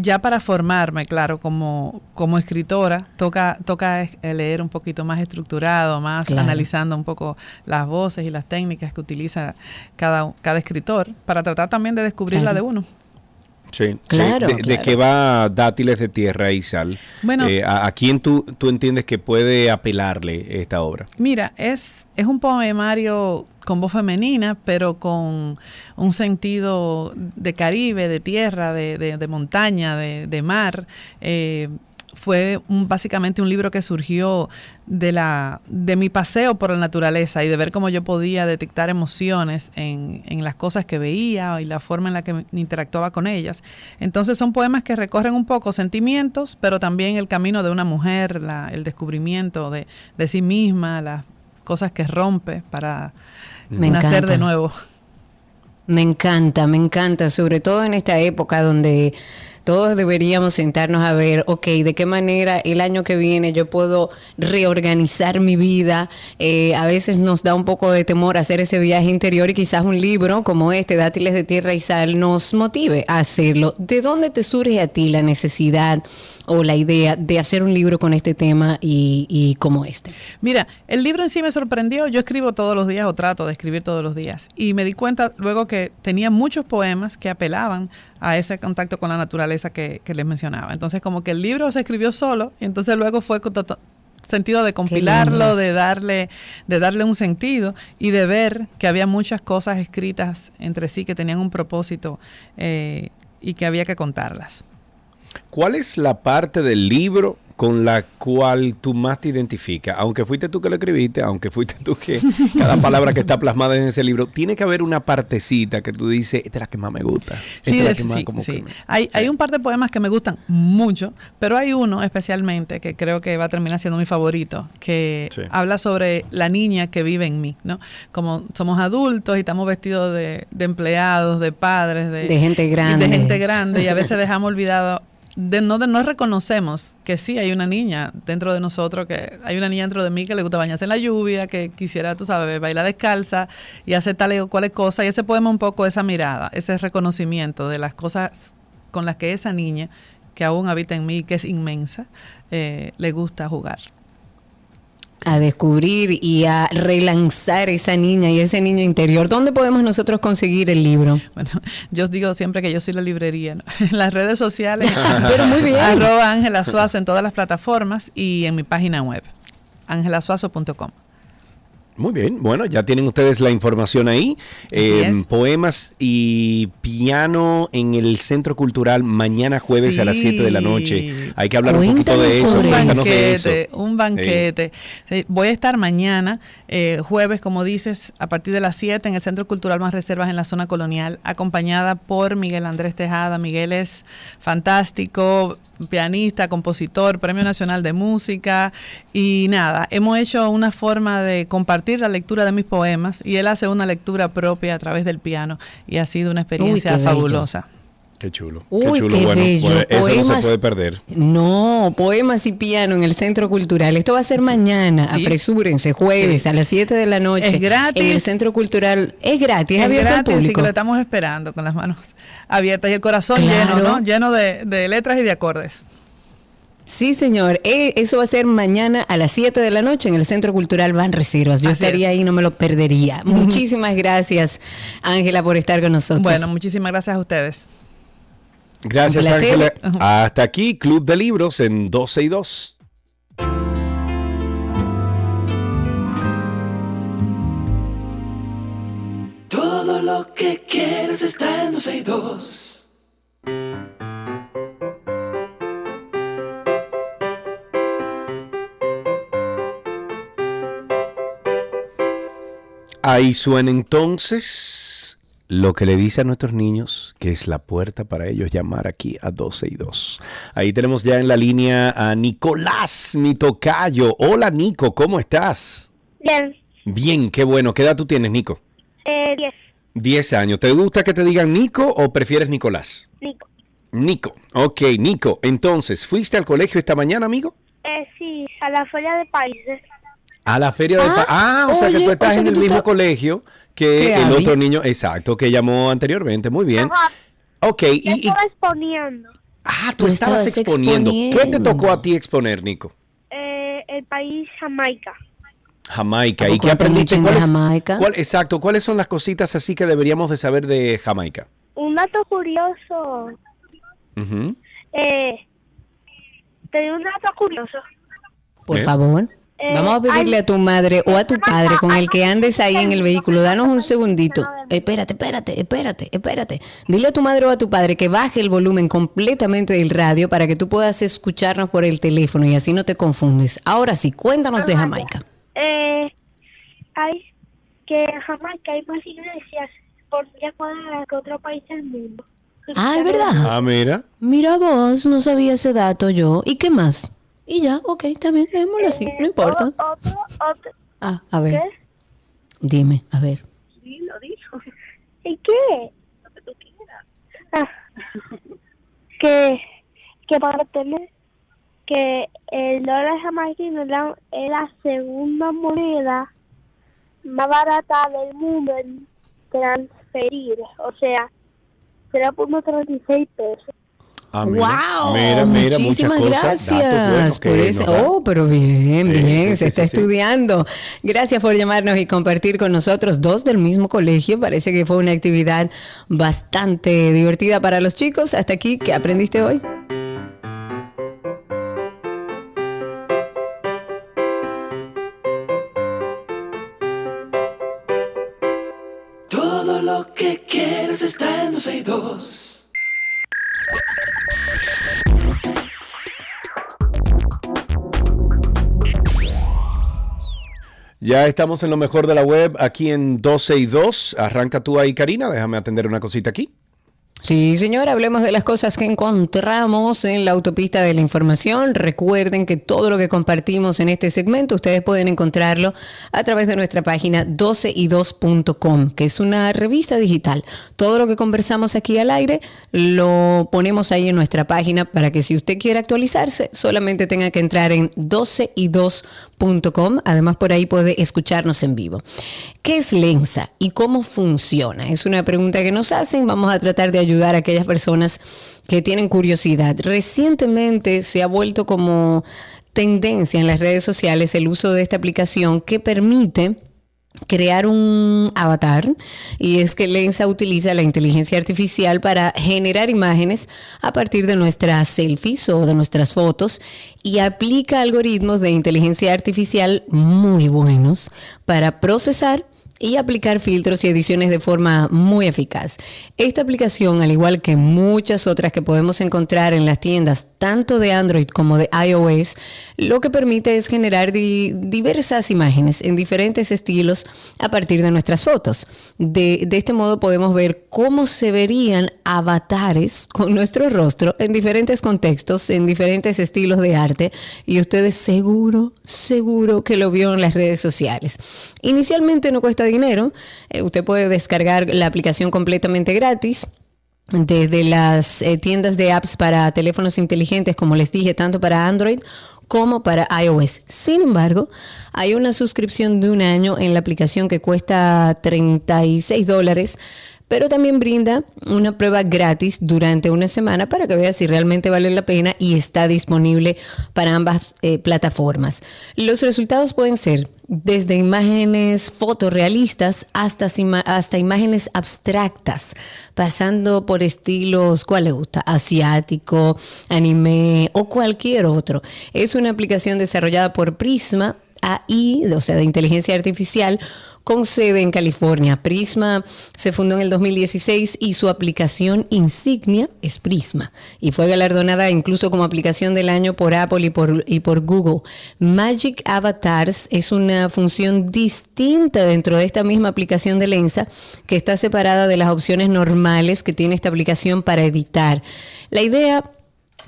ya para formarme, claro, como, como escritora, toca, toca eh, leer un poquito más estructurado, más Claro. analizando un poco las voces y las técnicas que utiliza cada, cada escritor, para tratar también de descubrir la Claro. de uno. Sí, Claro, sí. ¿De, de claro. qué va Dátiles de Tierra y Sal? Bueno. Eh, ¿a, a quién tú, tú entiendes que puede apelarle esta obra? Mira, es, es un poemario con voz femenina, pero con un sentido de Caribe, de tierra, de, de- de montaña, de, de mar. Eh, fue un- básicamente un libro que surgió de, la, de mi paseo por la naturaleza y de ver cómo yo podía detectar emociones en, en las cosas que veía y la forma en la que interactuaba con ellas. Entonces son poemas que recorren un poco sentimientos, pero también el camino de una mujer, la- el descubrimiento de, de sí misma, las cosas que rompe para Me nacer encanta. de nuevo. Me encanta, me encanta, sobre todo en esta época donde todos deberíamos sentarnos a ver, ok, de qué manera el año que viene yo puedo reorganizar mi vida. Eh, a veces nos da un poco de temor hacer ese viaje interior y quizás un libro como este, Dátiles de Tierra y Sal, nos motive a hacerlo. ¿De dónde te surge a ti la necesidad o la idea de hacer un libro con este tema y, y como este? Mira, el libro en sí me sorprendió. Yo escribo todos los días o trato de escribir todos los días. Y me di cuenta luego que tenía muchos poemas que apelaban a ese contacto con la naturaleza que, que les mencionaba. Entonces como que el libro se escribió solo y entonces luego fue sentido de compilarlo, de darle, de darle un sentido y de ver que había muchas cosas escritas entre sí que tenían un propósito eh, y que había que contarlas. ¿Cuál es la parte del libro con la cual tú más te identificas, aunque fuiste tú que lo escribiste, aunque fuiste tú que cada palabra que está plasmada en ese libro, tiene que haber una partecita que tú dices, esta es la que más me gusta. Esta Sí, es la de- que más sí, como sí. que me- Hay, hay un par de poemas que me gustan mucho, pero hay uno especialmente que creo que va a terminar siendo mi favorito, que Sí. habla sobre la niña que vive en mí, ¿no? Como somos adultos y estamos vestidos de, de empleados, de padres, de, De gente grande. De gente grande y a veces dejamos olvidado de no, de no reconocemos que sí hay una niña dentro de nosotros, que hay una niña dentro de mí que le gusta bañarse en la lluvia, que quisiera, tú sabes, bailar descalza y hacer tales o cuales cosas. Y ese poema un poco esa mirada, ese reconocimiento de las cosas con las que esa niña, que aún habita en mí, que es inmensa, eh, le gusta jugar. A descubrir y a relanzar esa niña y ese niño interior. ¿Dónde podemos nosotros conseguir el libro? Bueno, yo os digo siempre que yo soy la librería, ¿no? En las redes sociales. Pero muy bien. Arroba Ángela Suazo en todas las plataformas y en mi página web, angelasuazo.com. Muy bien, bueno, ya tienen ustedes la información ahí. Eh, es. poemas y piano en el Centro Cultural mañana jueves a las 7 de la noche. Hay que hablar un poquito de eso. un banquete, eso. un banquete. Sí, Voy a estar mañana, eh, jueves, como dices, a partir de las 7 en el Centro Cultural Más Reservas en la zona colonial, acompañada por Miguel Andrés Tejada. Miguel es fantástico, pianista, compositor, Premio Nacional de Música. Y nada, hemos hecho una forma de compartir la lectura de mis poemas y él hace una lectura propia a través del piano. Y ha sido una experiencia bello. Qué chulo. Uy, qué chulo. qué bueno, bello. eso no se Poemas- puede perder. No, poemas y piano en el Centro Cultural. Esto va a ser mañana. Sí. Apresúrense, jueves Sí. a las 7 de la noche. Es gratis. En el Centro Cultural. Es gratis, es, Es abierto gratis, al así público. que lo estamos esperando con las manos abiertas y el corazón Claro. lleno, ¿no? Lleno de, de letras y de acordes. Sí, señor. Eh, eso va a ser mañana a las 7 de la noche en el Centro Cultural Van Reservas. Yo Así estaría es. ahí, no me lo perdería. Muchísimas gracias, Ángela, por estar con nosotros. Bueno, muchísimas gracias a ustedes. Gracias. Ángela. Hasta aquí, Club de Libros en 12 y 2. Todo lo que quieres está en 12 y 2. Ahí suena entonces lo que le dice a nuestros niños, que es la puerta para ellos llamar aquí a 12 y 2. Ahí tenemos ya en la línea a Nicolás, mi tocayo. Hola, Nico, ¿cómo estás? Bien, Bien, qué bueno. ¿Qué edad tú tienes, Nico? eh, 10, 10 años. ¿Te gusta que te digan Nico o prefieres Nicolás? Nico. Nico. Ok, Nico. Entonces, ¿fuiste al colegio esta mañana, amigo? Eh, sí, a la Feria de Países. A la feria de... Ah, Ah, o sea que tú o estás sea en el mismo estás- colegio que ¿Qué, el otro niño, exacto, que llamó anteriormente. Muy bien. Ajá, Ok, yo y, y- estaba exponiendo ah, tú, Tú estabas estabas exponiendo. ¿Qué te exponiendo. tocó a ti exponer, Nico? eh, el país Jamaica. Jamaica. ¿A ¿Y qué te aprendiste? ¿Cuáles- Jamaica? cuál- exacto, ¿cuáles son las cositas así que deberíamos de saber de Jamaica? Un dato curioso. Eh, tenía un dato curioso. Por ¿Eh? favor. Eh, Vamos a pedirle hay- a tu madre o a tu padre con el que andes ahí en el vehículo. Danos un segundito. Espérate, espérate, espérate, espérate. Dile a tu madre o a tu padre que baje el volumen completamente del radio para que tú puedas escucharnos por el teléfono y así no te confundes. Ahora sí, cuéntanos de Jamaica. Eh, hay que en Jamaica hay más iglesias por día cuadrada que otro país del mundo. Ah, es verdad. Ah, mira. Mira vos, no sabía ese dato yo. ¿Y qué más? Y ya, ok, también, démoslo así, no importa. O- Otro, otro, Ah, a ver, ¿qué? dime, a ver. Sí, lo dijo. ¿Y qué? Lo que tú quieras. Ah, que, que para tener que el dólar la, es la segunda moneda más barata del mundo en transferir. O sea, 0.36 pesos. Ah, mira. wow, Mira, mira, muchísimas cosas. gracias por eso. Oh, pero bien, Sí, bien, sí, se sí, está sí, sí. estudiando. Gracias por llamarnos y compartir con nosotros dos del mismo colegio. Parece que fue una actividad bastante divertida para los chicos. Hasta aquí, ¿qué aprendiste hoy? Todo lo que quieres está en 12 y 2. Ya estamos en lo mejor de la web aquí en 12 y 2. Arranca tú ahí, Karina. Déjame atender una cosita aquí. Sí, señor, hablemos de las cosas que encontramos en la autopista de la información. Recuerden que todo lo que compartimos en este segmento ustedes pueden encontrarlo a través de nuestra página 12y2.com, que es una revista digital. Todo lo que conversamos aquí al aire lo ponemos ahí en nuestra página para que si usted quiere actualizarse, solamente tenga que entrar en 12y2.com. Además, por ahí puede escucharnos en vivo. ¿Qué es Lensa y cómo funciona? Es una pregunta que nos hacen. Vamos a tratar de ayudar a aquellas personas que tienen curiosidad. Recientemente se ha vuelto como tendencia en las redes sociales el uso de esta aplicación que permite crear un avatar y es que Lensa utiliza la inteligencia artificial para generar imágenes a partir de nuestras selfies o de nuestras fotos y aplica algoritmos de inteligencia artificial muy buenos para procesar y aplicar filtros y ediciones de forma muy eficaz. Esta aplicación, al igual que muchas otras que podemos encontrar en las tiendas, tanto de Android como de iOS, lo que permite es generar diversas imágenes en diferentes estilos a partir de nuestras fotos. De, de este modo podemos ver cómo se verían avatares con nuestro rostro en diferentes contextos, en diferentes estilos de arte, y ustedes seguro, seguro que lo vio en las redes sociales. Inicialmente no cuesta dinero. Eh, usted puede descargar la aplicación completamente gratis desde las eh, tiendas de apps para teléfonos inteligentes, como les dije, tanto para Android como para iOS. Sin embargo, hay una suscripción de un año en la aplicación que cuesta 36 dólares pero también brinda una prueba gratis durante una semana para que veas si realmente vale la pena y está disponible para ambas eh, plataformas. Los resultados pueden ser desde imágenes fotorrealistas hasta, hasta imágenes abstractas, pasando por estilos, ¿cuál le gusta? Asiático, anime o cualquier otro. Es una aplicación desarrollada por Prisma AI, o sea, de inteligencia artificial, con sede en California. Prisma se fundó en el 2016 y su aplicación insignia es Prisma y fue galardonada incluso como aplicación del año por Apple y por, y por Google. Magic Avatars es una función distinta dentro de esta misma aplicación de Lensa que está separada de las opciones normales que tiene esta aplicación para editar. La idea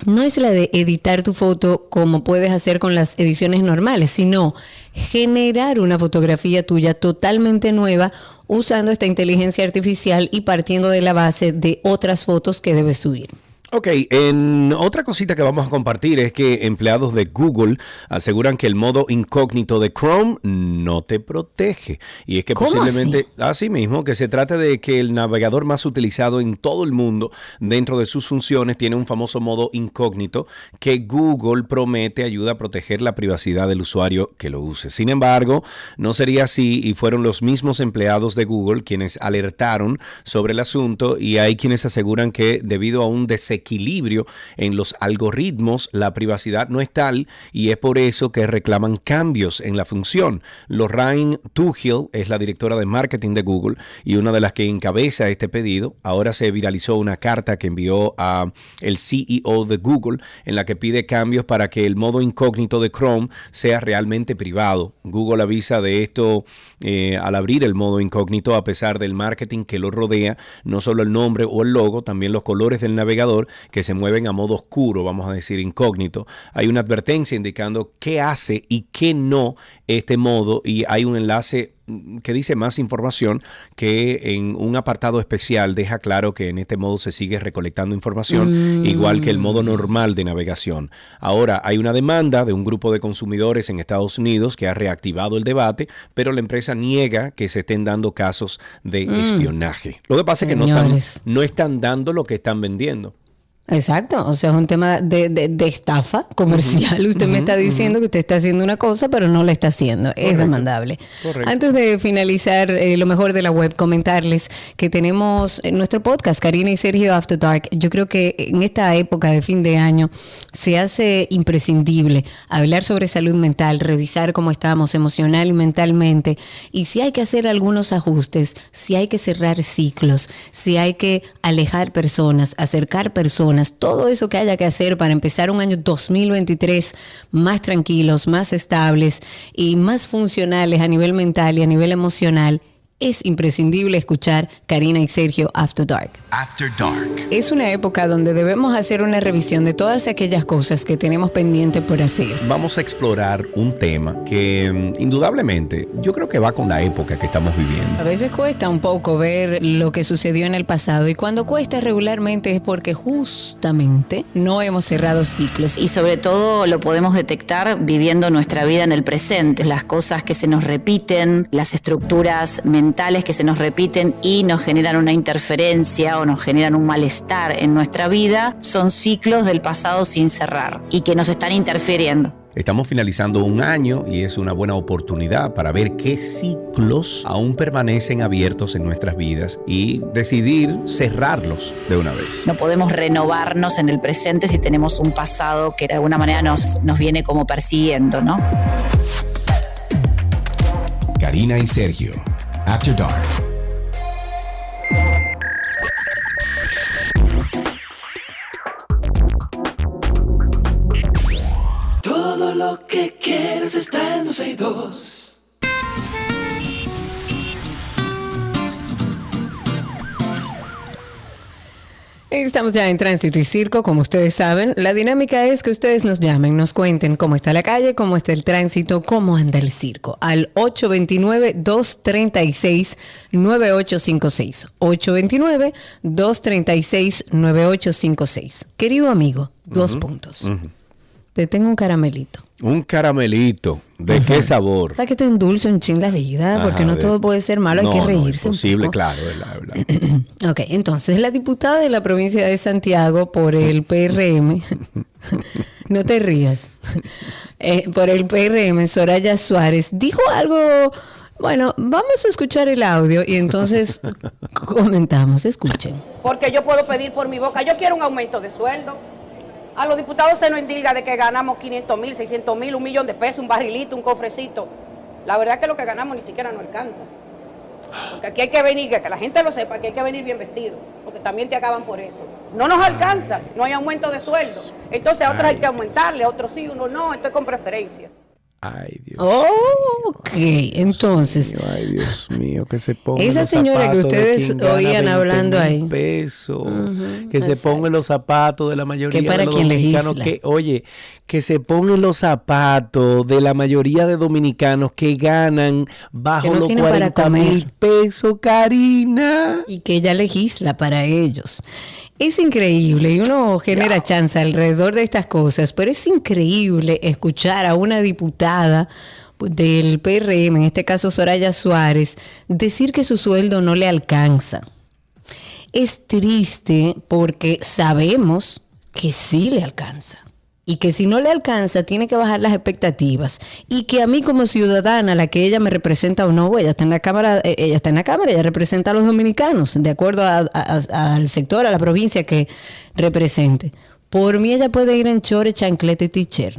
no es la de editar tu foto como puedes hacer con las ediciones normales, sino generar una fotografía tuya totalmente nueva usando esta inteligencia artificial y partiendo de la base de otras fotos que debes subir. Ok, en otra cosita que vamos a compartir es que empleados de Google aseguran que el modo incógnito de Chrome no te protege. Y es que posiblemente, así? mismo, que se trata de que el navegador más utilizado en todo el mundo dentro de sus funciones tiene un famoso modo incógnito que Google promete ayuda a proteger la privacidad del usuario que lo use. Sin embargo, no sería así y fueron los mismos empleados de Google quienes alertaron sobre el asunto y hay quienes aseguran que debido a un desequilibrio equilibrio en los algoritmos, la privacidad no es tal y es por eso que reclaman cambios en la función. Lorraine Tuchel es la directora de marketing de Google y una de las que encabeza este pedido. Ahora se viralizó una carta que envió a el CEO de Google en la que pide cambios para que el modo incógnito de Chrome sea realmente privado. Google avisa de esto eh, al abrir el modo incógnito a pesar del marketing que lo rodea, no solo el nombre o el logo, también los colores del navegador que se mueven a modo oscuro, vamos a decir incógnito. Hay una advertencia indicando qué hace y qué no este modo y hay un enlace que dice más información que en un apartado especial deja claro que en este modo se sigue recolectando información, igual que el modo normal de navegación. Ahora, hay una demanda de un grupo de consumidores en Estados Unidos que ha reactivado el debate, pero la empresa niega que se estén dando casos de mm. espionaje. Lo que pasa es que no están, no están dando lo que están vendiendo. Exacto, o sea, es un tema de, de, estafa comercial. usted me está diciendo que usted está haciendo una cosa, pero no la está haciendo. Es demandable. Antes de finalizar eh, lo mejor de la web, comentarles que tenemos nuestro podcast, Karina y Sergio After Dark. Yo creo que en esta época de fin de año se hace imprescindible hablar sobre salud mental, revisar cómo estamos emocional y mentalmente. Y si hay que hacer algunos ajustes, si hay que cerrar ciclos, si hay que alejar personas, acercar personas todo eso que haya que hacer para empezar un año 2023 más tranquilos, más estables y más funcionales a nivel mental y a nivel emocional, es imprescindible escuchar Karina y Sergio After Dark. After Dark. Es una época donde debemos hacer una revisión de todas aquellas cosas que tenemos pendiente por hacer. Vamos a explorar un tema que mm, indudablemente yo creo que va con la época que estamos A viviendo. veces cuesta un poco ver lo que sucedió en el pasado y cuando cuesta regularmente es porque justamente no hemos cerrado ciclos. Y sobre todo lo podemos detectar viviendo nuestra vida en el presente, las cosas que se nos repiten, las estructuras mentales que se nos repiten y nos generan una interferencia o nos generan un malestar en nuestra vida, son ciclos del pasado sin cerrar y que nos están interfiriendo. Estamos finalizando un año y es una buena oportunidad para ver qué ciclos aún permanecen abiertos en nuestras vidas y decidir cerrarlos de una vez. No podemos renovarnos en el presente si tenemos un pasado que de alguna manera nos, nos viene como persiguiendo, ¿no? Karina y Sergio. After Dark. Todo lo que quieres está en 12 y 2. Estamos ya en Tránsito y Circo, como ustedes saben. La dinámica es que ustedes nos llamen, nos cuenten cómo está la calle, cómo está el tránsito, cómo anda el circo. Al 829-236-9856. 829-236-9856. Querido amigo, dos puntos. Te tengo un caramelito. Un caramelito. ¿De qué sabor? Para que te endulce un ching la vida, porque Ajá, no de- todo puede ser malo, No, hay que no, reírse. un imposible, poco. claro. es la- la- Ok, entonces la diputada de la provincia de Santiago por el PRM, no te rías, Eh, por el PRM, Soraya Suárez, dijo algo, bueno, vamos a escuchar el audio y entonces comentamos, escuchen. porque yo puedo pedir por mi boca. Yo quiero un aumento de sueldo. A los diputados se nos indica de que ganamos 500 mil, 600 mil, un millón de pesos, un barrilito, un cofrecito. La verdad es que lo que ganamos ni siquiera nos alcanza. Porque aquí hay que venir, que la gente lo sepa, que hay que venir bien vestido, porque también te acaban por eso. No nos alcanza, no hay aumento de sueldo. Entonces a otros hay que aumentarle, a otros sí, uno no, esto es con preferencia. Ay, Dios. Ok, entonces, mío, ay, Dios mío, que se ponga Esa los señora que ustedes oían 20 hablando ahí. pesos, Ujú, que se exacto. pongan los zapatos de la mayoría Que para de los quien dominicanos legisla. que, oye, que se pongan los zapatos de la mayoría de dominicanos que ganan bajo Que no los tienen para 40 mil pesos, Karina. y que ella legisla para ellos. Es increíble y uno genera chance alrededor de estas cosas, pero es increíble escuchar a una diputada del PRM, en este caso Soraya Suárez, decir que su sueldo no le alcanza. Es triste porque sabemos que sí le alcanza. Y que si no le alcanza, tiene que bajar las expectativas. Y que a mí como ciudadana, la que ella me representa o no, ella está en la Cámara, eh, ella está en la Cámara, ella representa a los dominicanos, de acuerdo al sector, a la provincia que represente. Por mí ella puede ir en chore, chanclete y teacher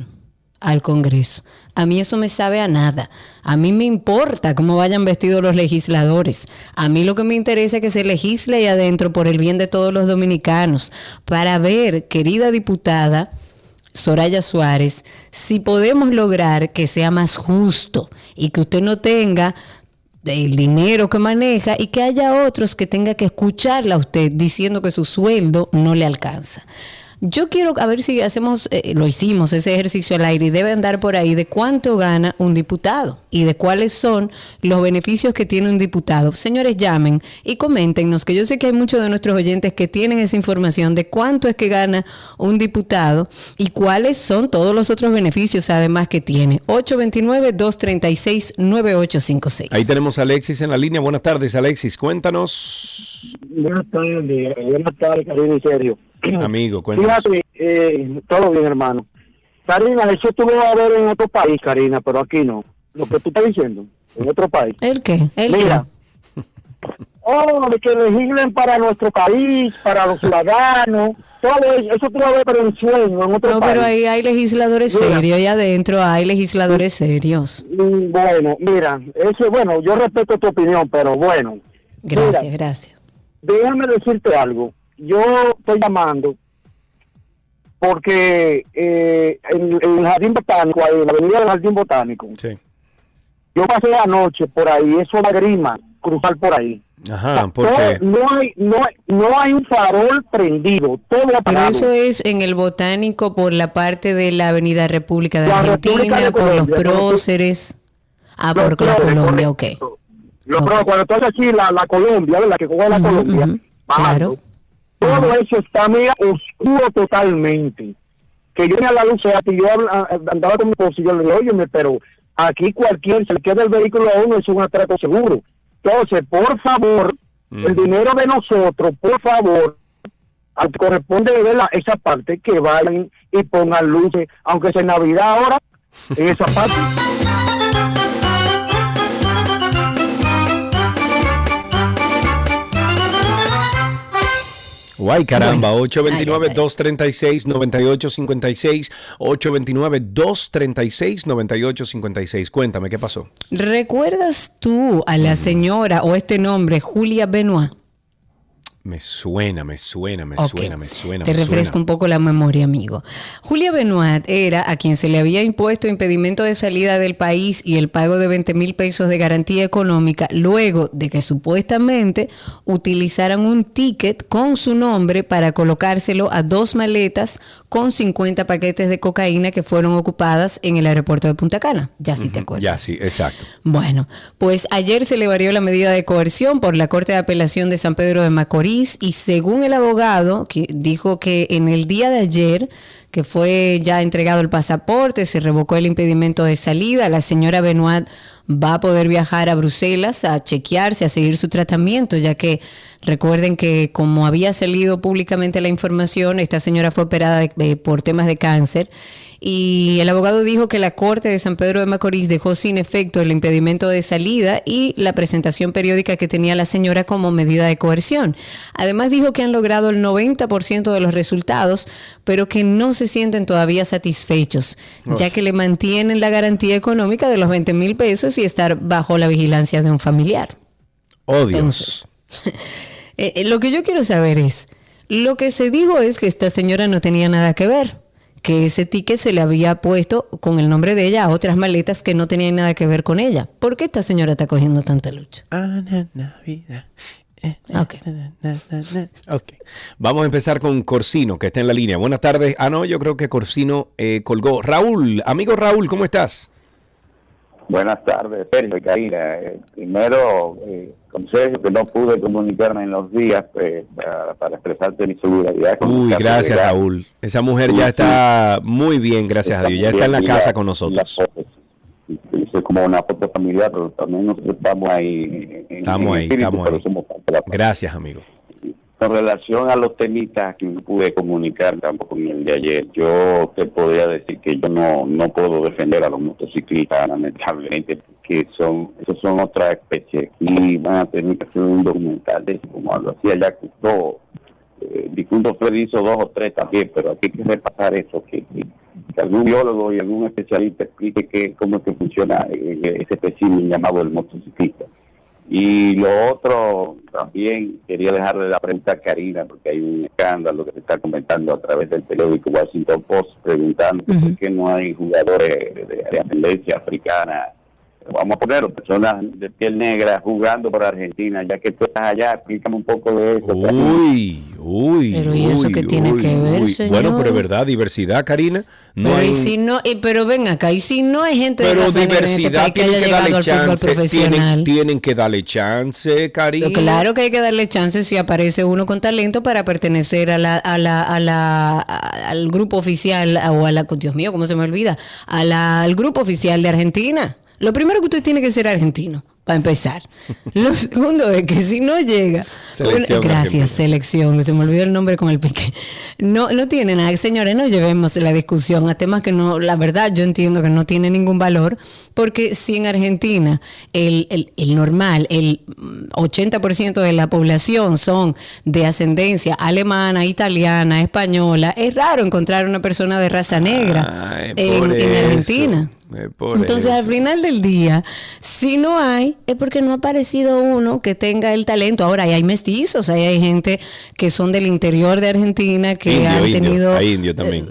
al Congreso. A mí eso me sabe a nada. A mí me importa cómo vayan vestidos los legisladores. A mí lo que me interesa es que se legisle ahí adentro por el bien de todos los dominicanos. Para ver, querida diputada Soraya Suárez, si podemos lograr que sea más justo y que usted no tenga el dinero que maneja y que haya otros que tenga que escucharla a usted diciendo que su sueldo no le alcanza. Yo quiero a ver si hacemos, eh, lo hicimos, ese ejercicio al aire y debe andar por ahí de cuánto gana un diputado y de cuáles son los beneficios que tiene un diputado. Señores, llamen y coméntenos, que yo sé que hay muchos de nuestros oyentes que tienen esa información de cuánto es que gana un diputado y cuáles son todos los otros beneficios además que tiene. 829-236-9856. Ahí tenemos a Alexis en la línea. Buenas tardes, Alexis. Cuéntanos, Buenas tardes, buenas tardes, Karina y Sergio. Amigo, cuéntanos. Fíjate, eh, todo bien, hermano. Karina, eso tú lo vas a ver en otro país, Karina, pero aquí no. Lo que tú estás diciendo, en otro país. ¿El qué? ¿El Mira. Oh, de que legislen para nuestro país, para los ciudadanos, todo eso, eso tú lo vas a ver pero en sueño, en otro No, país. pero ahí hay legisladores Mira. serios, ahí adentro hay legisladores serios. Mm, Bueno, mira, eso, bueno, yo respeto tu opinión, pero bueno. Gracias, Mira, gracias. Déjame decirte algo. Yo estoy llamando porque eh, en, en el Jardín Botánico, ahí, en la avenida del Jardín Botánico, Sí. yo pasé anoche por ahí, eso da grima, cruzar por ahí. Ajá, porque no hay, no, hay- no hay un farol prendido, todo Pero apagado. eso es en el botánico por la parte de la Avenida República de La Argentina, República de por los Colombia, por los- próceres. Ah, Los por la Colombia, ok. Los flores, cuando tú haces así, la, la Colombia, ¿verdad? Que coge la Colombia, bajando. claro. Todo eso está, mira, oscuro totalmente. Que yo venía a la luz, o sea, que yo andaba con mi yo le dije, óyeme, pero aquí cualquier, se le queda el vehículo a uno, es un atraco seguro. Entonces, por favor, el dinero de nosotros, por favor, al corresponde ver la- esa parte, que vayan y pongan luces, aunque sea en Navidad ahora, en esa parte. Guay, caramba, Bueno. 829-236-9856, 829-236-9856. Cuéntame, ¿qué pasó? ¿Recuerdas tú a la señora o este nombre, Julia Benoit? Me suena, me suena, me suena, me suena. Te me refresco suena. un poco la memoria, amigo. Julia Benoit era a quien se le había impuesto impedimento de salida del país y el pago de 20 mil pesos de garantía económica luego de que supuestamente utilizaran un ticket con su nombre para colocárselo a dos maletas con 50 paquetes de cocaína que fueron ocupadas en el aeropuerto de Punta Cana. Ya sí te acuerdas. Ya, sí, exacto. Bueno, pues ayer se le varió la medida de coerción por la Corte de Apelación de San Pedro de Macorís y según el abogado, que dijo que en el día de ayer, que fue ya entregado el pasaporte, se revocó el impedimento de salida, la señora Benoit va a poder viajar a Bruselas a chequearse, a seguir su tratamiento, ya que recuerden que como había salido públicamente la información, esta señora fue operada de- eh, por temas de cáncer y el abogado dijo que la Corte de San Pedro de Macorís dejó sin efecto el impedimento de salida y la presentación periódica que tenía la señora como medida de coerción. Además dijo que han logrado el 90% de los resultados, pero que no se sienten todavía satisfechos, ya que le mantienen la garantía económica de los 20 mil pesos y estar bajo la vigilancia de un familiar. Oh, Dios. Entonces, Eh, eh, lo que yo quiero saber es, lo que se dijo es que esta señora no tenía nada que ver, que ese ticket se le había puesto con el nombre de ella a otras maletas que no tenían nada que ver con ella. ¿Por qué esta señora está cogiendo tanta lucha? Ok. Ok. Vamos a empezar con Corsino, que está en la línea. Buenas tardes. Ah, no, yo creo que Corsino eh, colgó. Raúl, amigo Raúl, ¿cómo estás? Buenas tardes, Sergio y Karina. Eh, primero, eh, con Sergio, que no pude comunicarme en los días eh, para, para expresarte mi solidaridad. Uy, gracias. Raúl. Esa mujer Sí, ya sí. está muy bien, gracias a Dios. Ya está en la casa con nosotros. sí, Hice como una foto familiar, pero también nosotros estamos ahí. en- en Estamos ahí, espíritu, estamos ahí. Gracias, amigo. Con relación a los temitas que no pude comunicar tampoco en el de ayer, yo te podría decir que yo no, no puedo defender a los motociclistas, lamentablemente, porque son, esos son otra especie y van a tener que hacer un documental de eso, como lo hacía ya. Eh, difunto Freddy hizo dos o tres también, pero aquí hay que repasar eso, que, que- que algún biólogo y algún especialista explique que, cómo es que funciona eh, ese espécimen llamado el motociclista. Y lo otro, también quería dejarle la pregunta a Karina, porque hay un escándalo que se está comentando a través del periódico Washington Post, preguntando por qué no hay jugadores de, de ascendencia africana, vamos a ponerlo, personas de piel negra jugando por Argentina, ya que tú estás allá, explícame un poco de eso. Uy, uy. Pero ¿y eso uy, qué tiene uy, que ver, uy. señor? Bueno, pero es verdad, diversidad, Karina. No pero, hay y si no, y- pero ven acá, y si no hay gente de pero raza negra en este diversidad país que haya que llegado darle al fútbol chance. profesional. Tienen, tienen que darle chance, Karina. Pero Claro que hay que darle chance si aparece uno con talento para pertenecer a la, a la, a la, a- al grupo oficial o a la, Dios mío, ¿cómo se me olvida? A la- al grupo oficial de Argentina. Lo primero que usted tiene que ser argentino, para empezar. Lo segundo es que si no llega, Selección Una- gracias, selección, se me olvidó el nombre con el pique. No, no tiene nada, señores, no llevemos la discusión a temas que no, la verdad yo entiendo que no tiene ningún valor, porque si en Argentina el, el, el normal, el mm, 80% de la población son de ascendencia alemana, italiana, española, es raro encontrar una persona de raza negra Ay, en. Argentina. Eh, Entonces, eso. al final del día, si no hay, es porque no ha aparecido uno que tenga el talento. Ahora, hay mestizos, ahí hay gente que son del interior de Argentina que Indio, han indio. tenido, Hay indio también.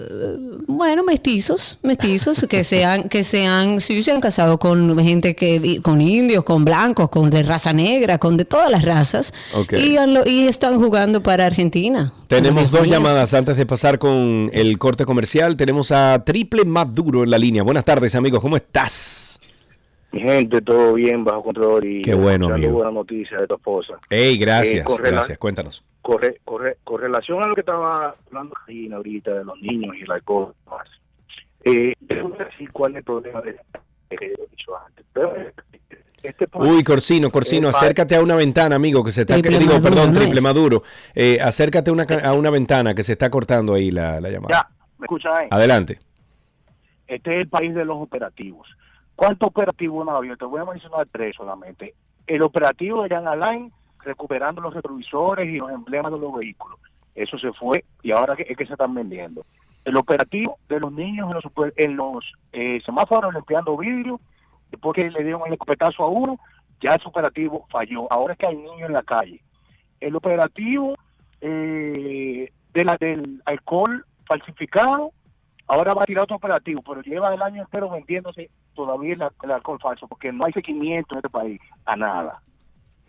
bueno, mestizos, mestizos que se han, que se han, sí, se han casado con gente que, con indios, con blancos, con de raza negra, con de todas las razas, y, han y están jugando para Argentina. Tenemos dos llamadas antes de pasar con el corte comercial. Tenemos a Triple Maduro en la línea. Buenas tardes, amigos. ¿Cómo estás? Mi gente, todo bien, bajo control y Qué bueno, amigo. buena noticia de tu esposa. Hey, gracias, Eh, rela- gracias. Cuéntanos. Corre, corre, con relación a lo que estaba hablando Karina ahorita de los niños y alcohol, más, eh, decir cuál es el problema de que he dicho antes. Pero, este Uy, Corsino, Corsino, acércate a una ventana, amigo, que se está... Triple digo, Maduro, perdón, ¿no triple? Maduro. Eh, acércate a una, a una ventana que se está cortando ahí la, la llamada. Ya, ¿me escuchan ahí? Adelante. Este es el país de los operativos. ¿Cuántos operativos habido? Te voy a mencionar tres solamente. El operativo de Jan Alain, recuperando los retrovisores y los emblemas de los vehículos. Eso se fue y ahora es que se están vendiendo. El operativo de los niños en los, en los eh, semáforos limpiando vidrio, después que le dieron el escopetazo a uno, ya ese operativo falló. Ahora es que hay niños en la calle. El operativo eh, de la, del alcohol falsificado, ahora va a tirar otro operativo, pero lleva el año entero vendiéndose todavía el, alcohol falso, porque no hay seguimiento en este país a nada.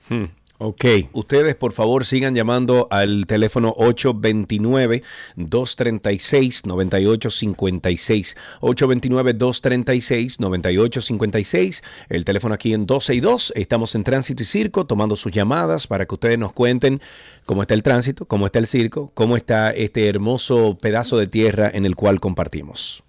Hmm, Ok, ustedes por favor sigan llamando al teléfono 829-236-9856. 829-236-9856. El teléfono aquí en 12 y 2. Estamos en Tránsito y Circo tomando sus llamadas para que ustedes nos cuenten cómo está el tránsito, cómo está el circo, cómo está este hermoso pedazo de tierra en el cual compartimos.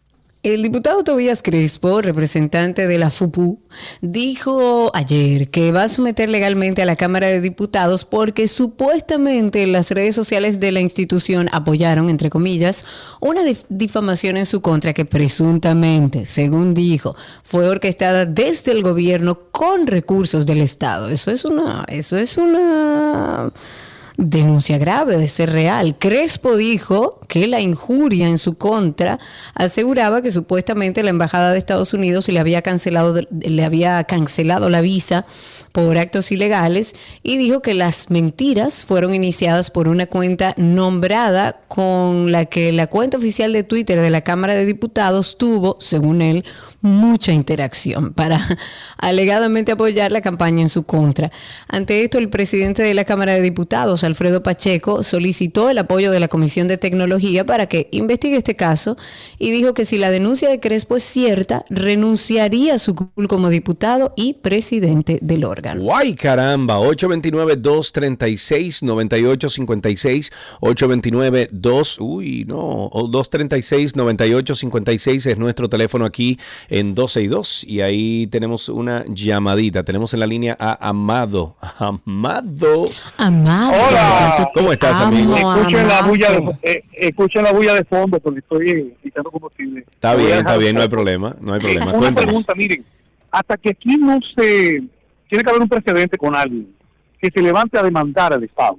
El diputado Tobías Crespo, representante de la FUPU, dijo ayer que va a someter legalmente a la Cámara de Diputados porque supuestamente las redes sociales de la institución apoyaron, entre comillas, una dif- difamación en su contra que presuntamente, según dijo, fue orquestada desde el gobierno con recursos del Estado. Eso es una, eso es una denuncia grave de ser real. Crespo dijo que la injuria en su contra aseguraba que supuestamente la embajada de Estados Unidos le había cancelado le había cancelado la visa por actos ilegales y dijo que las mentiras fueron iniciadas por una cuenta nombrada con la que la cuenta oficial de Twitter de la Cámara de Diputados tuvo, según él, mucha interacción para alegadamente apoyar la campaña en su contra. Ante esto, el presidente de la Cámara de Diputados, Alfredo Pacheco, solicitó el apoyo de la Comisión de Tecnología para que investigue este caso y dijo que si la denuncia de Crespo es cierta, renunciaría a su curul como diputado y presidente del órgano. Guay, caramba. 829-236-9856. 829-2. Uy, no. o 236-9856 es nuestro teléfono aquí en 12 y 2. Y ahí tenemos una llamadita. Tenemos en la línea a Amado. Amado. Amado. Hola. ¿Cómo estás, amigo? Escuchen la, bulla de, eh, escuchen la bulla de fondo porque estoy quitando combustible. Está bien, está bien. No hay problema. No hay problema. Una Cuéntanos. pregunta, miren, hasta que aquí no se tiene que haber un precedente con alguien que se levante a demandar al Estado.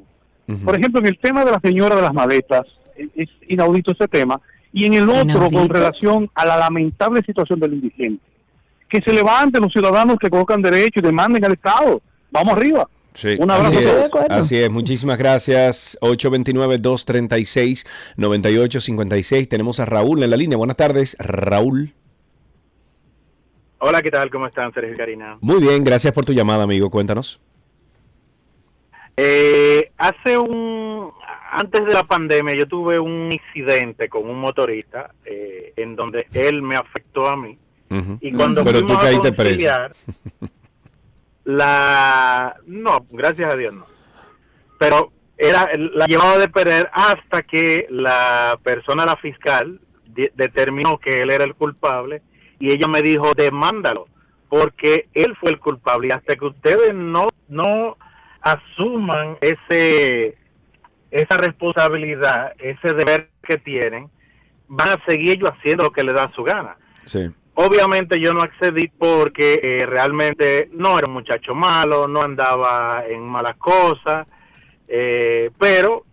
Por ejemplo, en el tema de la señora de las maletas, eh, es inaudito ese tema, y en el otro Inaudito. con relación a la lamentable situación del indigente. Que se levanten los ciudadanos que colocan derecho y demanden al Estado. Vamos arriba. Sí, Un abrazo así a todos. es, así es, muchísimas gracias. 829-236-9856. Tenemos a Raúl en la línea. Buenas tardes, Raúl. Hola, ¿qué tal? ¿Cómo están, Sergio y Karina? Muy bien, gracias por tu llamada, amigo. Cuéntanos. Eh, hace un... Antes de la pandemia yo tuve un incidente con un motorista eh, en donde él me afectó a mí. Y cuando Pero tú fuimos a preso. conciliar, la... No, gracias a Dios no. Pero era la llevaba de perder hasta que la persona, la fiscal, de- determinó que él era el culpable y ella me dijo, demándalo, porque él fue el culpable y hasta que ustedes no, no asuman ese esa responsabilidad, ese deber que tienen, van a seguir ellos haciendo lo que les da su gana. Sí. Obviamente yo no accedí porque eh, realmente no era un muchacho malo, no andaba en malas cosas, eh, pero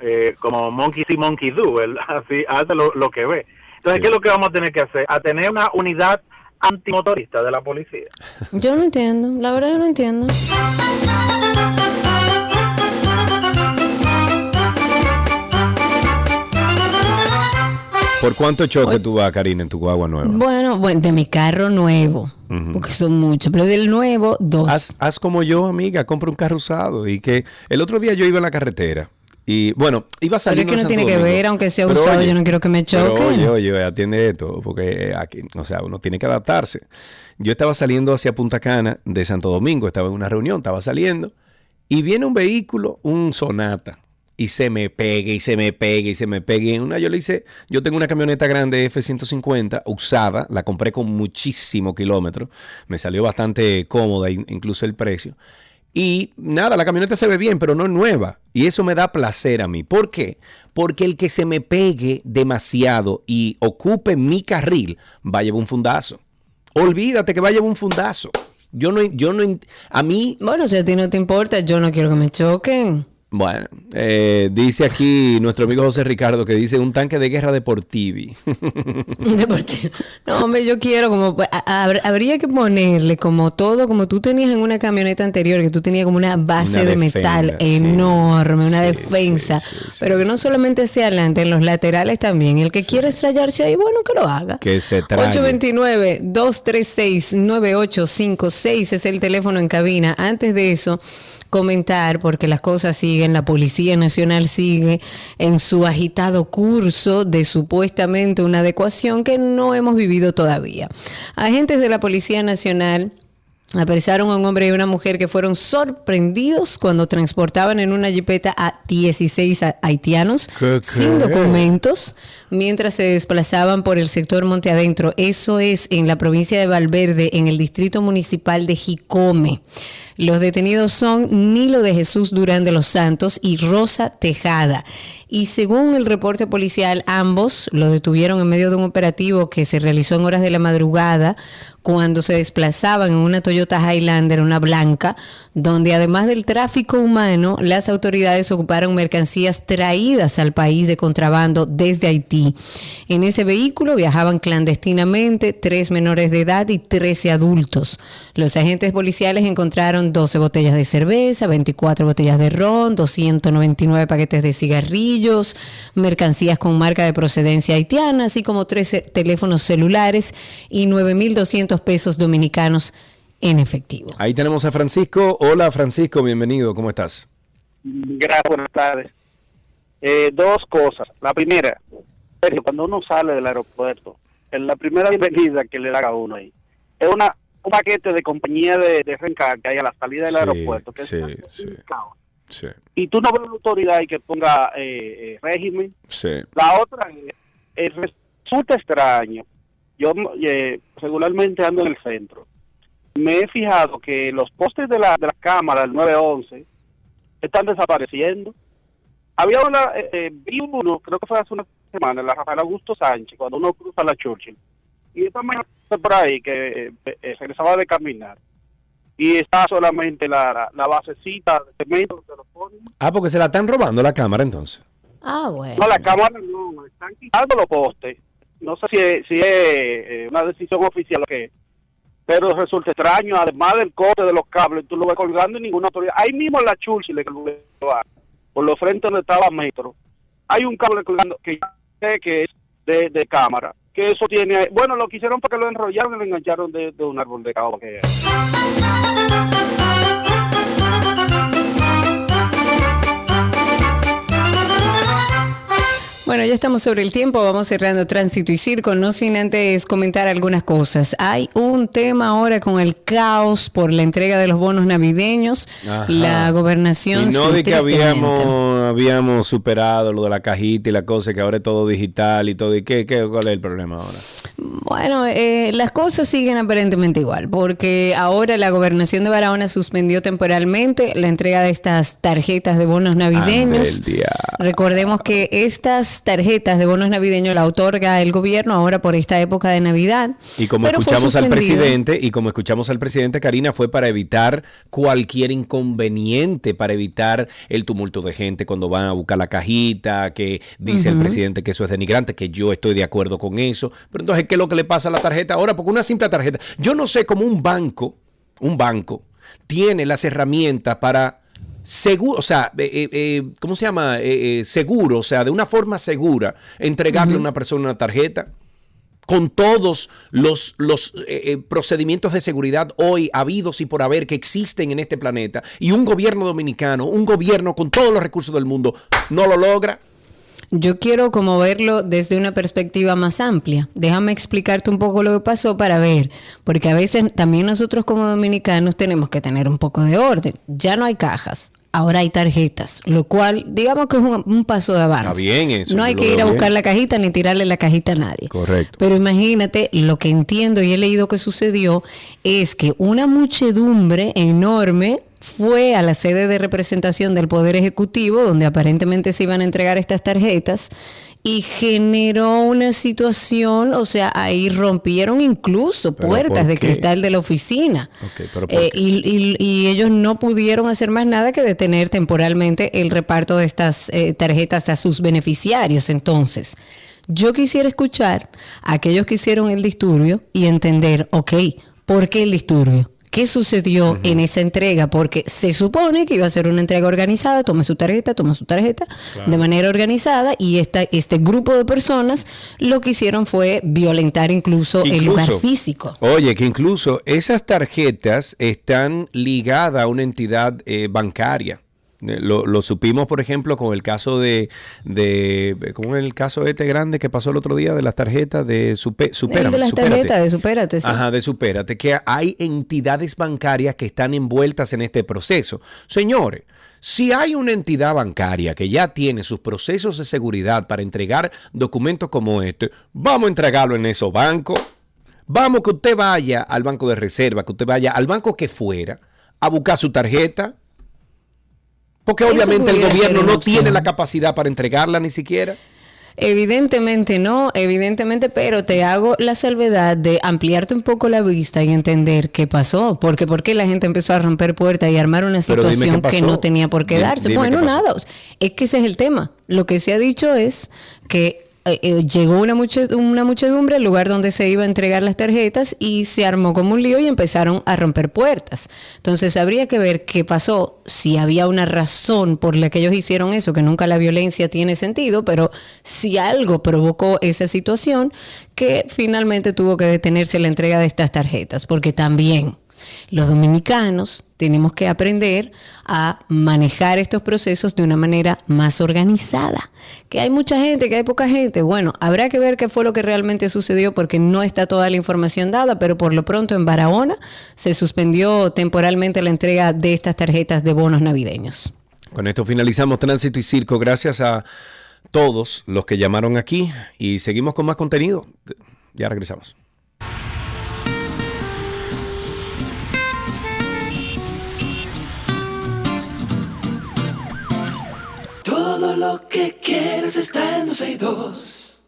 eh, como monkey see, monkey do, él así hace lo, lo que ve. Entonces, ¿qué es lo que vamos a tener que hacer? A tener una unidad antimotorista de la policía. Yo no entiendo, la verdad yo no entiendo. ¿Por cuánto choque tú vas, Karina, en tu guagua nueva? Bueno, bueno, de mi carro nuevo, porque son muchos, pero del nuevo, dos. Haz, haz como yo, amiga, compra un carro usado. Y que el otro día yo iba en la carretera. Y bueno, iba Pero saliendo es que no tiene que ver, aunque sea Pero usado, oye, yo no quiero que me pero choque. Oye, oye, atiende esto, porque aquí, o sea, uno tiene que adaptarse. Yo estaba saliendo hacia Punta Cana de Santo Domingo, estaba en una reunión, estaba saliendo, y viene un vehículo, un Sonata, y se me pegue, y se me pegue, y se me pegue. Una yo le hice, yo tengo una camioneta grande F-150 usada, la compré con muchísimo kilómetro, me salió bastante cómoda, in- incluso el precio. Y nada, la camioneta se ve bien, pero no es nueva. Y eso me da placer a mí. ¿Por qué? Porque el que se me pegue demasiado y ocupe mi carril va a llevar un fundazo. Olvídate que va a llevar un fundazo. Yo no, yo no, a mí... Bueno, si a ti no te importa, yo no quiero que me choquen. Bueno, eh, dice aquí nuestro amigo José Ricardo que dice un tanque de guerra deportivi. Deportivo. No, hombre, yo quiero como... a- hab- habría que ponerle como todo, como tú tenías en una camioneta anterior, que tú tenías como una base Una de metal sí. enorme, una Sí, defensa, sí, pero que no solamente hacia adelante, en los laterales también. El que quiera estrellarse ahí, bueno, que lo haga. que se trae. 829-236-9856 es el teléfono en cabina. Antes de eso, comentar, porque las cosas siguen, la Policía Nacional sigue en su agitado curso de supuestamente una adecuación que no hemos vivido todavía. Agentes de la Policía Nacional Apresaron a un hombre y una mujer que fueron sorprendidos cuando transportaban en una jipeta a 16 ha- haitianos ¿Qué, qué? sin documentos mientras se desplazaban por el sector Monte Adentro. Eso es en la provincia de Valverde, en el distrito municipal de Jicome. Los detenidos son Nilo de Jesús Durán de los Santos y Rosa Tejada. Y según el reporte policial, ambos lo detuvieron en medio de un operativo que se realizó en horas de la madrugada cuando se desplazaban en una Toyota Highlander, una blanca, donde además del tráfico humano, las autoridades ocuparon mercancías traídas al país de contrabando desde Haití. En ese vehículo viajaban clandestinamente tres menores de edad y 13 adultos. Los agentes policiales encontraron 12 botellas de cerveza, 24 botellas de ron, 299 paquetes de cigarrillos, mercancías con marca de procedencia haitiana, así como 13 teléfonos celulares y 9.200 pesos dominicanos en efectivo. Ahí tenemos a Francisco. Hola Francisco, bienvenido, ¿cómo estás? Gracias, buenas tardes. Eh, dos cosas. La primera, Sergio, cuando uno sale del aeropuerto, en la primera bienvenida que le da a uno ahí, es una, un paquete de compañía de, de rencar que hay a la salida del Sí, aeropuerto, que es sí, un sí. y tú no ves una autoridad y que ponga eh, eh, régimen. La otra es, eh, resulta extraño. Yo eh, regularmente ando en el centro. Me he fijado que los postes de la, de la cámara del 911 están desapareciendo. Había una, eh, vi uno, creo que fue hace una semana, la Rafael Augusto Sánchez, cuando uno cruza la Churchill. Y esta mañana por ahí que eh, eh, regresaba de caminar. Y está solamente la, la, la basecita de cemento que lo ponen. Ah, porque se la están robando la cámara entonces. Ah, bueno. No, la cámara no, están quitando los postes. No sé si es, si es eh, una decisión oficial o qué. Pero resulta extraño, además del corte de los cables, tú lo ves colgando y ninguna autoridad. Ahí mismo en la Churchill, que por los frentes donde estaba Metro, hay un cable colgando que yo sé que es de, de cámara. Que eso tiene. ahí- Bueno, lo que hicieron fue que lo enrollaron y lo engancharon de, de un árbol de caoba que Bueno, ya estamos sobre el tiempo, vamos cerrando tránsito y circo, no sin antes comentar algunas cosas. Hay un tema ahora con el caos por la entrega de los bonos navideños. Ajá. La gobernación... Y no de que habíamos, habíamos superado lo de la cajita y la cosa, que ahora es todo digital y todo. ¿Y qué, qué, cuál es el problema ahora? Bueno, eh, las cosas siguen aparentemente igual, porque ahora la gobernación de Barahona suspendió temporalmente la entrega de estas tarjetas de bonos navideños. Recordemos que estas tarjetas de bonos navideños la otorga el gobierno ahora por esta época de Navidad. Y como escuchamos al presidente, y como escuchamos al presidente, Karina, fue para evitar cualquier inconveniente, para evitar el tumulto de gente cuando van a buscar la cajita, que dice el presidente que eso es denigrante, que yo estoy de acuerdo con eso. Pero entonces, ¿qué es lo que le pasa a la tarjeta ahora, porque una simple tarjeta. Yo no sé cómo un banco, un banco, tiene las herramientas para seguro, o sea, eh, eh, eh, ¿cómo se llama? Eh, eh, seguro, o sea, de una forma segura, entregarle a una persona una tarjeta con todos los, los eh, procedimientos de seguridad hoy habidos y por haber que existen en este planeta, y un gobierno dominicano, un gobierno con todos los recursos del mundo, no lo logra. Yo quiero como verlo desde una perspectiva más amplia. Déjame explicarte un poco lo que pasó para ver, porque a veces también nosotros como dominicanos tenemos que tener un poco de orden. Ya no hay cajas, ahora hay tarjetas, lo cual digamos que es un, un paso de avance. Está bien eso. no hay que ir a buscar bien. la cajita ni tirarle la cajita a nadie. Correcto. Pero imagínate, lo que entiendo y he leído que sucedió es que una muchedumbre enorme fue a la sede de representación del Poder Ejecutivo, donde aparentemente se iban a entregar estas tarjetas, y generó una situación, o sea, ahí rompieron incluso ¿Pero puertas de cristal de la oficina. Ok, pero ¿por Eh, qué? y, y- y ellos no pudieron hacer más nada que detener temporalmente el reparto de estas eh, tarjetas a sus beneficiarios. Entonces, yo quisiera escuchar a aquellos que hicieron el disturbio y entender, ok, ¿por qué el disturbio? ¿Qué sucedió en esa entrega? Porque se supone que iba a ser una entrega organizada, toma su tarjeta, toma su tarjeta, de manera organizada, y esta, este grupo de personas lo que hicieron fue violentar incluso, el lugar Incluso- físico. Oye, que incluso esas tarjetas están ligadas a una entidad eh, bancaria. Eh, Lo, lo supimos, por ejemplo, con el caso de, de ¿cómo es el caso este grande que pasó el otro día de las tarjetas de Supe, Supérame, el de las Supérate? tarjetas de Supérate, sí. Ajá, de Supérate, que hay entidades bancarias que están envueltas en este proceso. Señores, si hay una entidad bancaria que ya tiene sus procesos de seguridad para entregar documentos como este, vamos a entregarlo en esos bancos. Vamos que usted vaya al banco de reserva, que usted vaya al banco que fuera a buscar su tarjeta. Porque obviamente el gobierno no tiene la capacidad para entregarla ni siquiera. Evidentemente no, evidentemente, pero te hago la salvedad de ampliarte un poco la vista y entender qué pasó, porque por qué la gente empezó a romper puertas y armar una situación que no tenía por qué Dime- darse. dime Bueno, nada, es que ese es el tema. Lo que se ha dicho es que eh, eh, llegó una, muche- una muchedumbre al lugar donde se iba a entregar las tarjetas y se armó como un lío y empezaron a romper puertas. Entonces habría que ver qué pasó, si había una razón por la que ellos hicieron eso, que nunca la violencia tiene sentido, pero si algo provocó esa situación, que finalmente tuvo que detenerse la entrega de estas tarjetas, porque también los dominicanos tenemos que aprender a manejar estos procesos de una manera más organizada. Que hay mucha gente, que hay poca gente. Bueno, habrá que ver qué fue lo que realmente sucedió porque no está toda la información dada, pero por lo pronto en Barahona se suspendió temporalmente la entrega de estas tarjetas de bonos navideños. Con esto finalizamos Tránsito y Circo. Gracias a todos los que llamaron aquí y seguimos con más contenido. Ya regresamos. Todo lo que quieres está en 12 y 2.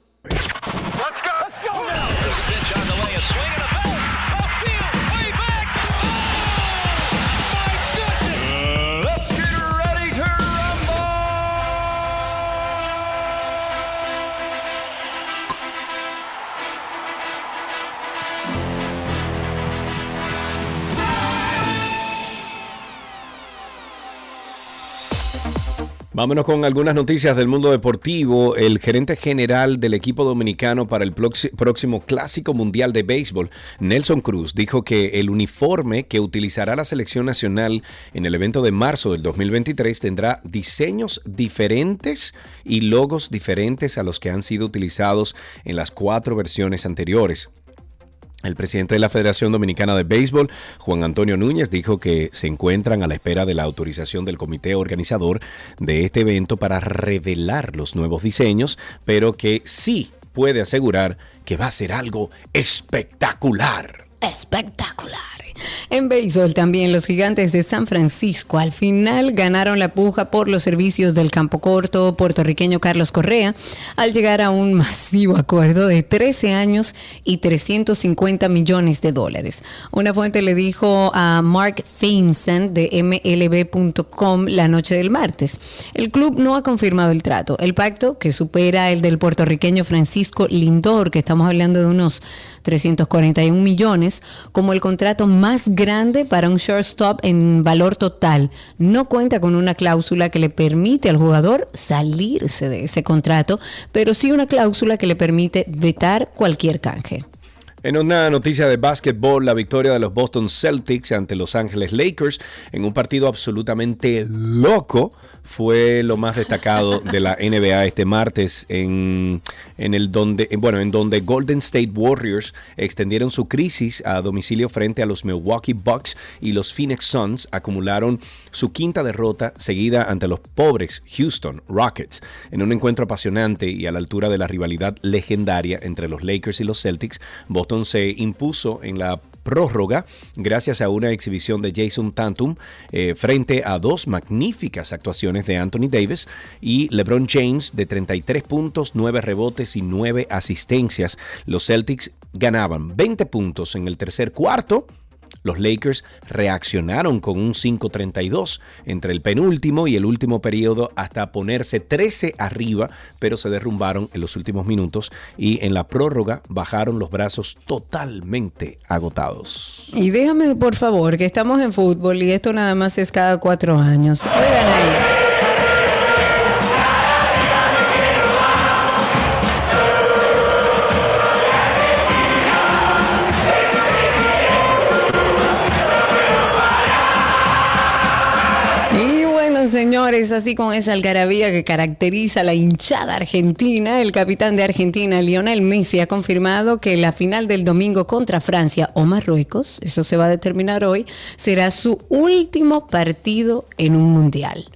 Vámonos con algunas noticias del mundo deportivo. El gerente general del equipo dominicano para el próximo Clásico Mundial de Béisbol, Nelson Cruz, dijo que el uniforme que utilizará la selección nacional en el evento de marzo del 2023 tendrá diseños diferentes y logos diferentes a los que han sido utilizados en las cuatro versiones anteriores. El presidente de la Federación Dominicana de Béisbol, Juan Antonio Núñez, dijo que se encuentran a la espera de la autorización del comité organizador de este evento para revelar los nuevos diseños, pero que sí puede asegurar que va a ser algo espectacular. Espectacular. En béisbol también los gigantes de San Francisco al final ganaron la puja por los servicios del campo corto puertorriqueño Carlos Correa al llegar a un masivo acuerdo de 13 años y 350 millones de dólares. Una fuente le dijo a Mark Feinstein de MLB.com la noche del martes. El club no ha confirmado el trato. El pacto, que supera el del puertorriqueño Francisco Lindor, que estamos hablando de unos 341 millones, como el contrato más grande para un shortstop en valor total. No cuenta con una cláusula que le permite al jugador salirse de ese contrato, pero sí una cláusula que le permite vetar cualquier canje. En una noticia de básquetbol, la victoria de los Boston Celtics ante Los Ángeles Lakers en un partido absolutamente loco fue lo más destacado de la NBA este martes en, en el donde bueno en donde Golden State Warriors extendieron su crisis a domicilio frente a los Milwaukee Bucks y los Phoenix Suns acumularon su quinta derrota seguida ante los pobres Houston Rockets. En un encuentro apasionante y a la altura de la rivalidad legendaria entre los Lakers y los Celtics Boston se impuso en la prórroga gracias a una exhibición de Jason Tantum eh, frente a dos magníficas actuaciones de Anthony Davis y LeBron James de 33 puntos, 9 rebotes y 9 asistencias. Los Celtics ganaban 20 puntos en el tercer cuarto los Lakers reaccionaron con un 5-32 entre el penúltimo y el último periodo hasta ponerse 13 arriba, pero se derrumbaron en los últimos minutos y en la prórroga bajaron los brazos totalmente agotados. Y déjame, por favor, que estamos en fútbol y esto nada más es cada cuatro años. Oigan ahí. Señores, así con esa algarabía que caracteriza la hinchada argentina, el capitán de Argentina, Lionel Messi, ha confirmado que la final del domingo contra Francia o Marruecos, eso se va a determinar hoy, será su último partido en un mundial.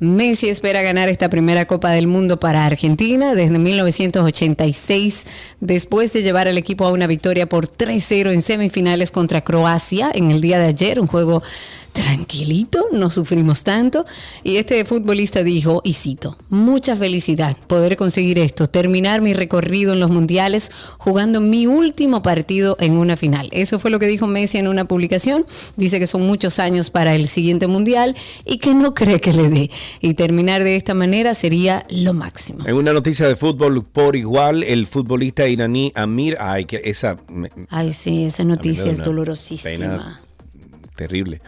Messi espera ganar esta primera Copa del Mundo para Argentina desde 1986, después de llevar al equipo a una victoria por 3-0 en semifinales contra Croacia en el día de ayer, un juego tranquilito, no sufrimos tanto. Y este futbolista dijo, y cito, mucha felicidad poder conseguir esto, terminar mi recorrido en los mundiales jugando mi último partido en una final. Eso fue lo que dijo Messi en una publicación. Dice que son muchos años para el siguiente mundial y que no cree que le dé. Y terminar de esta manera sería lo máximo. En una noticia de fútbol por igual, el futbolista iraní Amir, ay, que esa... Ay, sí, esa noticia es dolorosísima. terrible.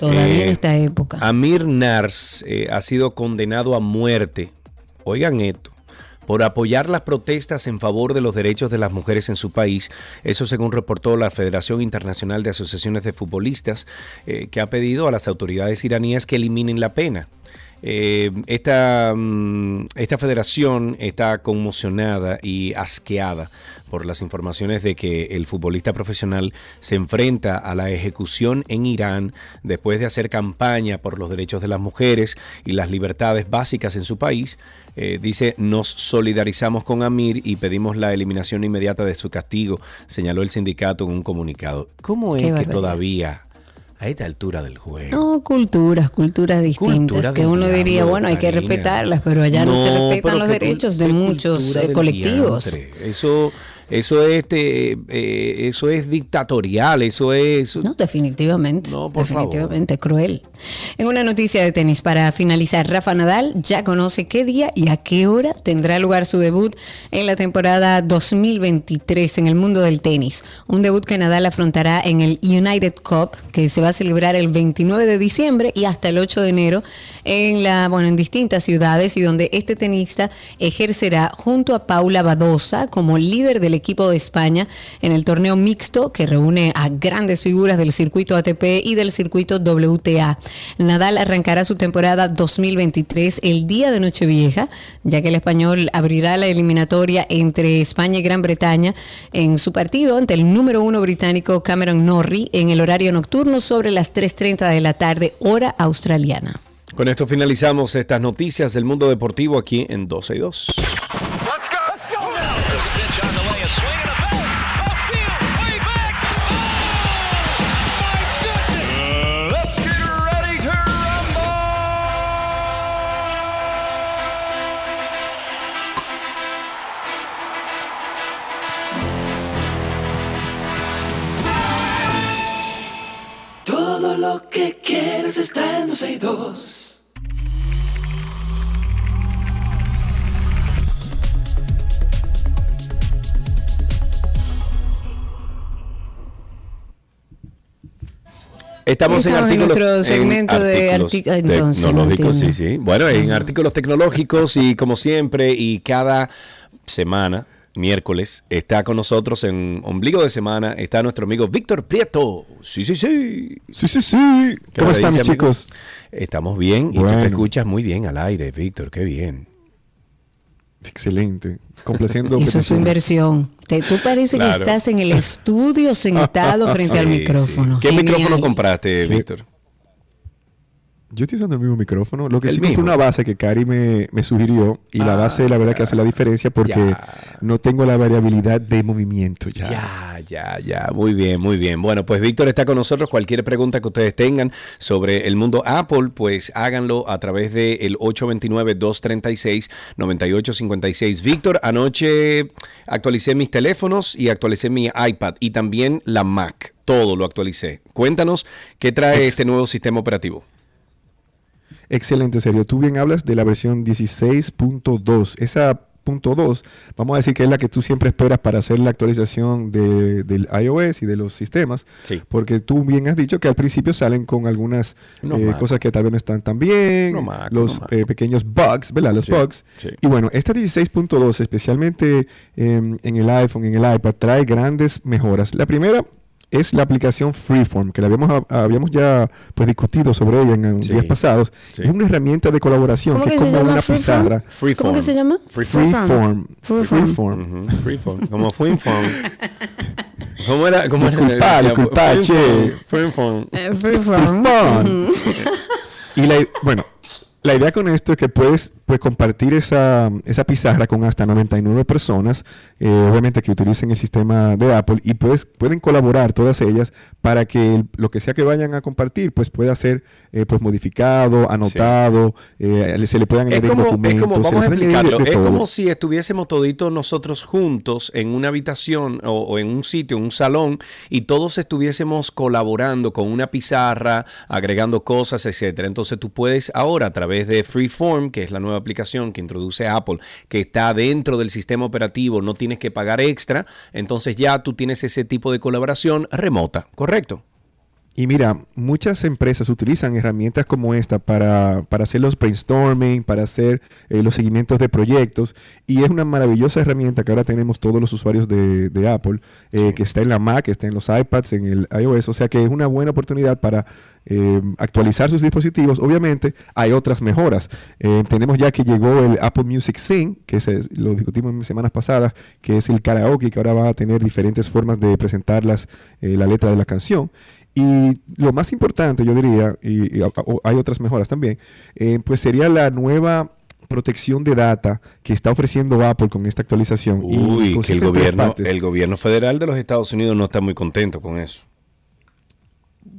Todavía en esta época. Amir Nars eh, ha sido condenado a muerte. Oigan esto por apoyar las protestas en favor de los derechos de las mujeres en su país. Eso según reportó la Federación Internacional de Asociaciones de Futbolistas, eh, que ha pedido a las autoridades iraníes que eliminen la pena. Eh, esta, mm, esta federación está conmocionada y asqueada por las informaciones de que el futbolista profesional se enfrenta a la ejecución en Irán después de hacer campaña por los derechos de las mujeres y las libertades básicas en su país. Eh, dice, nos solidarizamos con Amir y pedimos la eliminación inmediata de su castigo, señaló el sindicato en un comunicado. ¿Cómo es que todavía a esta altura del juego. No, culturas, culturas distintas, que uno diría, bueno, hay que respetarlas, pero allá no, se respetan los derechos de muchos eh, colectivos. Eso eso es, este, eh, eso es dictatorial, eso es... No, definitivamente. No, por definitivamente cruel. En una noticia de tenis para finalizar, Rafa Nadal ya conoce qué día y a qué hora tendrá lugar su debut en la temporada 2023 en el mundo del tenis. Un debut que Nadal afrontará en el United Cup, que se va a celebrar el 29 de diciembre y hasta el 8 de enero en, la, bueno, en distintas ciudades y donde este tenista ejercerá junto a Paula Badosa como líder del equipo de España en el torneo mixto que reúne a grandes figuras del circuito ATP y del circuito WTA. Nadal arrancará su temporada 2023 el día de Nochevieja, ya que el español abrirá la eliminatoria entre España y Gran Bretaña en su partido ante el número uno británico Cameron Norrie en el horario nocturno sobre las 3.30 de la tarde, hora australiana. Con esto finalizamos estas noticias del mundo deportivo aquí en 12 y 2. Estamos en Estamos en artículos nuestro segmento de artículos entonces, tecnológicos, sí, sí. Bueno, en artículos tecnológicos y como siempre y cada semana, miércoles, está con nosotros en ombligo de semana está nuestro amigo Víctor Prieto. Sí, sí, sí. Sí, sí, sí. ¿Qué ¿Cómo están, dice, chicos? Estamos bien y tú te escuchas muy bien al aire, Víctor. Qué bien. Excelente. Complaciendo. Hizo su inversión. Te- tú parece que estás en el estudio sentado frente al micrófono. sí. ¿Qué Genial. micrófono compraste. Víctor? Yo estoy usando el mismo micrófono. Lo que sí mismo. una base que Cari me, me sugirió. Y la Ah, base, la verdad, que hace la diferencia porque ya. no tengo la variabilidad de movimiento ya. Ya, ya, ya. Muy bien, muy bien. Bueno, pues Víctor está con nosotros. Cualquier pregunta que ustedes tengan sobre el mundo Apple, pues háganlo a través del 829-236-9856. Víctor, anoche actualicé mis teléfonos y actualicé mi iPad y también la Mac. Todo lo actualicé. Cuéntanos qué trae Ex- este nuevo sistema operativo. Excelente, serio. Tú bien hablas de la versión 16.2. Esa punto .2, vamos a decir que es la que tú siempre esperas para hacer la actualización de- del iOS y de los sistemas. Sí. Porque tú bien has dicho que al principio salen con algunas No eh, cosas que tal vez no están tan bien, No los no eh, pequeños bugs, ¿verdad? Los Sí, bugs. sí. Y bueno, esta 16.2, especialmente em, en el iPhone, en el iPad, trae grandes mejoras. La primera es la aplicación Freeform, que la habíamos, habíamos ya pues, discutido sobre ella en, Sí, días pasados. sí. Es una herramienta de colaboración ¿Cómo que que es se como llama una Freeform? pizarra. ¿Cómo que se llama? Freeform. Freeform. Freeform. Freeform. Como Freeform. ¿Cómo era? ¿Cómo era? Che. Freeform. Eh, Freeform. Freeform. Ujú. Y la, bueno, la idea con esto es que puedes pues, compartir esa, esa pizarra con hasta 99 personas, eh, obviamente que utilicen el sistema de Apple, y puedes, pueden colaborar todas ellas para que el- lo que sea que vayan a compartir pues pueda ser eh, pues modificado, anotado, eh, se le puedan añadir como, es documentos. como, vamos a de- explicarlo, de es todo. como si estuviésemos toditos nosotros juntos en una habitación o, o en un sitio, en un salón, y todos estuviésemos colaborando con una pizarra, agregando cosas, etcétera. Entonces tú puedes ahora a través de Freeform, que es la nueva aplicación que introduce Apple, que está dentro del sistema operativo, no tienes que pagar extra, entonces ya tú tienes ese tipo de colaboración remota, ¿correcto? Y mira, muchas empresas utilizan herramientas como esta para, para hacer los brainstorming, para hacer eh, los seguimientos de proyectos. Y es una maravillosa herramienta que ahora tenemos todos los usuarios de, de Apple, eh, que está en la Mac, está en los iPads, en el iOS. O sea que es una buena oportunidad para eh, actualizar sus dispositivos. Obviamente hay otras mejoras. Tenemos ya que llegó el Apple Music Sing, que es- lo discutimos en semanas pasadas, que es el karaoke, que ahora va a tener diferentes formas de presentar las, eh, la letra de la canción. Y lo más importante, yo diría, y, y a- o- hay otras mejoras también, eh, pues sería la nueva protección de data que está ofreciendo Apple con esta actualización. y Uy, que el gobierno, el gobierno federal de los Estados Unidos no está muy contento con eso.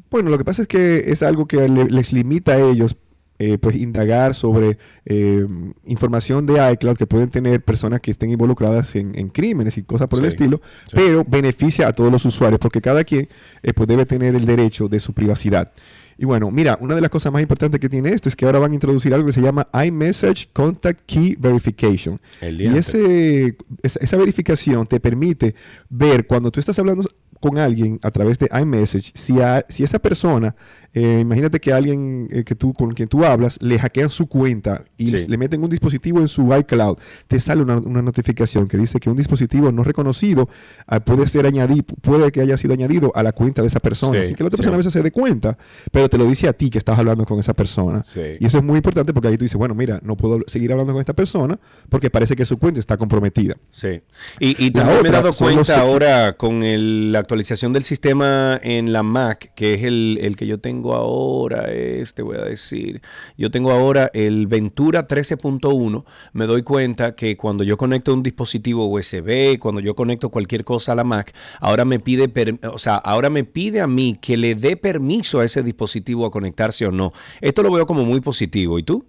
Bueno, lo que pasa es que es algo que le- les limita a ellos eh, pues indagar sobre eh, información de iCloud que pueden tener personas que estén involucradas en, en crímenes y cosas por el estilo, sí. pero beneficia a todos los usuarios porque cada quien eh, pues debe tener el derecho de su privacidad. Y bueno, mira, una de las cosas más importantes que tiene esto es que ahora van a introducir algo que se llama iMessage Contact Key Verification. El y ese, esa verificación te permite ver cuando tú estás hablando con alguien a través de iMessage, si, a- si esa persona, eh, imagínate que alguien eh, que tú, con quien tú hablas, le hackean su cuenta y Sí. le meten un dispositivo en su iCloud, te sale una, una notificación que dice que un dispositivo no reconocido ah, puede ser añadido, puede que haya sido añadido a la cuenta de esa persona. Sí, Así que la otra sí. persona a veces se dé cuenta, pero te lo dice a ti que estás hablando con esa persona. Y eso es muy importante porque ahí tú dices, bueno, mira, no puedo seguir hablando con esta persona porque parece que su cuenta está comprometida. Sí. Y, y también me he otra dado los cuenta ahora con el- la actualización del sistema en la Mac, que es el, el que yo tengo ahora, este voy a decir, yo tengo ahora el Ventura 13.1, me doy cuenta que cuando yo conecto un dispositivo USB, cuando yo conecto cualquier cosa a la Mac, ahora me pide, per- o sea, ahora me pide a mí que le dé permiso a ese dispositivo a conectarse o no. Esto lo veo como muy positivo. ¿Y tú?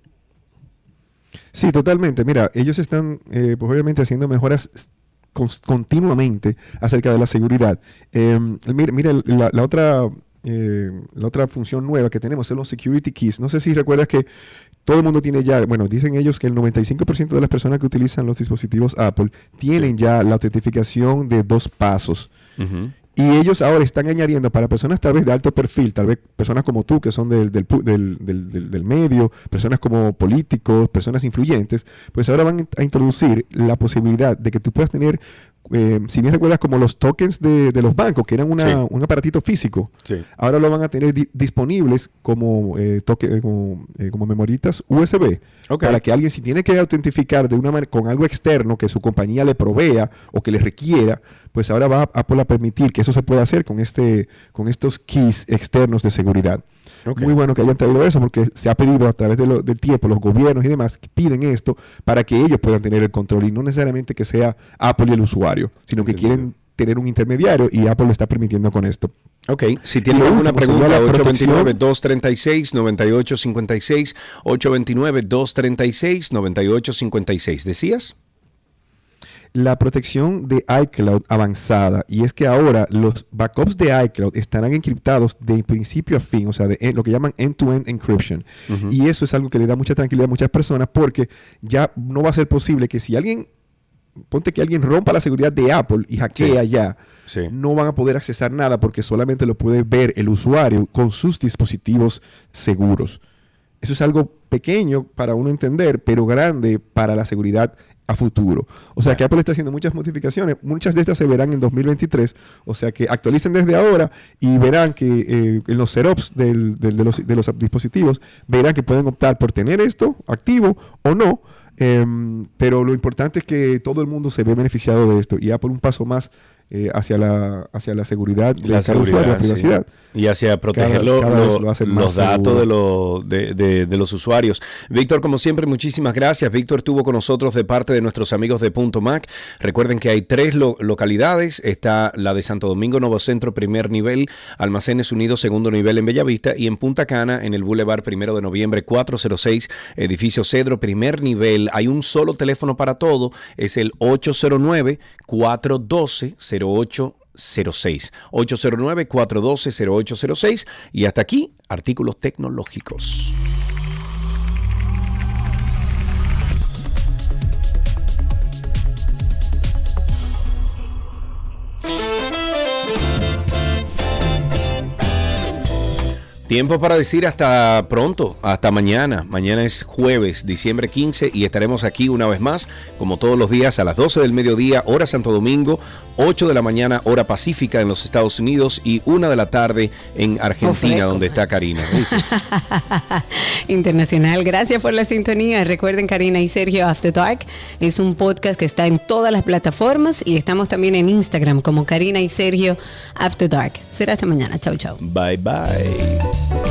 Sí, totalmente. Mira, ellos están, eh, pues obviamente, haciendo mejoras continuamente acerca de la seguridad. Eh, la, la otra eh, la otra función nueva que tenemos son los security keys. No sé si recuerdas que todo el mundo tiene ya, bueno, dicen ellos que el 95% de las personas que utilizan los dispositivos Apple tienen ya la autentificación de dos pasos. Y ellos ahora están añadiendo para personas tal vez de alto perfil, tal vez personas como tú, que son del, del, del- del medio, personas como políticos, personas influyentes, pues ahora van a introducir la posibilidad de que tú puedas tener, eh, si bien recuerdas como los tokens de, de los bancos, que eran una- Sí. un aparatito físico, Sí. ahora lo van a tener di- disponibles como, eh, toque, eh, como, eh, como memoritas USB. Para que alguien, si tiene que autentificar de una manera con algo externo que su compañía le provea o que le requiera, pues ahora va Apple a permitir que eso se pueda hacer con, este, con estos keys externos de seguridad. Muy bueno que hayan traído eso porque se ha pedido a través de lo- del tiempo, los gobiernos y demás que piden esto para que ellos puedan tener el control y no necesariamente que sea Apple y el usuario, sino que quieren tener un intermediario y Apple lo está permitiendo con esto. Ok, si tienen alguna pregunta, la protección. 829-236-9856, 829-236-9856. ¿Decías? La protección de iCloud avanzada y es que ahora los backups de iCloud estarán encriptados de principio a fin, o sea, de en- lo que llaman end-to-end encryption. Y eso es algo que le da mucha tranquilidad a muchas personas porque ya no va a ser posible que si alguien, ponte que alguien rompa la seguridad de Apple y hackea Sí. ya, Sí. no van a poder accesar nada porque solamente lo puede ver el usuario con sus dispositivos seguros. Eso es algo pequeño para uno entender, pero grande para la seguridad a futuro. O sea que Apple está haciendo muchas modificaciones, muchas de estas se verán en 2023, o sea que actualicen desde ahora y verán que eh, en los setups del- del- de, los, de los dispositivos, verán que pueden optar por tener esto activo o no, em, pero lo importante es que todo el mundo se ve beneficiado de esto y Apple un paso más eh, hacia, la, hacia la seguridad de La cada usuario, la sí. privacidad. Y hacia proteger Cada- cada lo- lo los datos de, lo- de, de- de los usuarios. Víctor, como siempre, muchísimas gracias. Víctor estuvo con nosotros de parte de nuestros amigos de Punto Mac. Recuerden que hay tres lo- localidades. Está la de Santo Domingo Nuevo Centro, primer nivel, Almacenes Unidos, segundo nivel en Bellavista, y en Punta Cana, en el Boulevard Primero de Noviembre, 406, edificio Cedro, primer nivel. Hay un solo teléfono para todo, es el 809-412-08. 06 809-412-0806 y hasta aquí artículos tecnológicos. Tiempo para decir hasta pronto, hasta mañana. Mañana es jueves, diciembre 15 y estaremos aquí una vez más, como todos los días, a las 12 del mediodía, hora Santo Domingo, 8 de la mañana, hora pacífica en los Estados Unidos y 1 de la tarde en Argentina, donde está Karina. Internacional. Gracias por la sintonía. Recuerden, Karina y Sergio After Dark es un podcast que está en todas las plataformas y estamos también en Instagram como Karina y Sergio After Dark. Será hasta mañana. Chau, chau. Bye bye.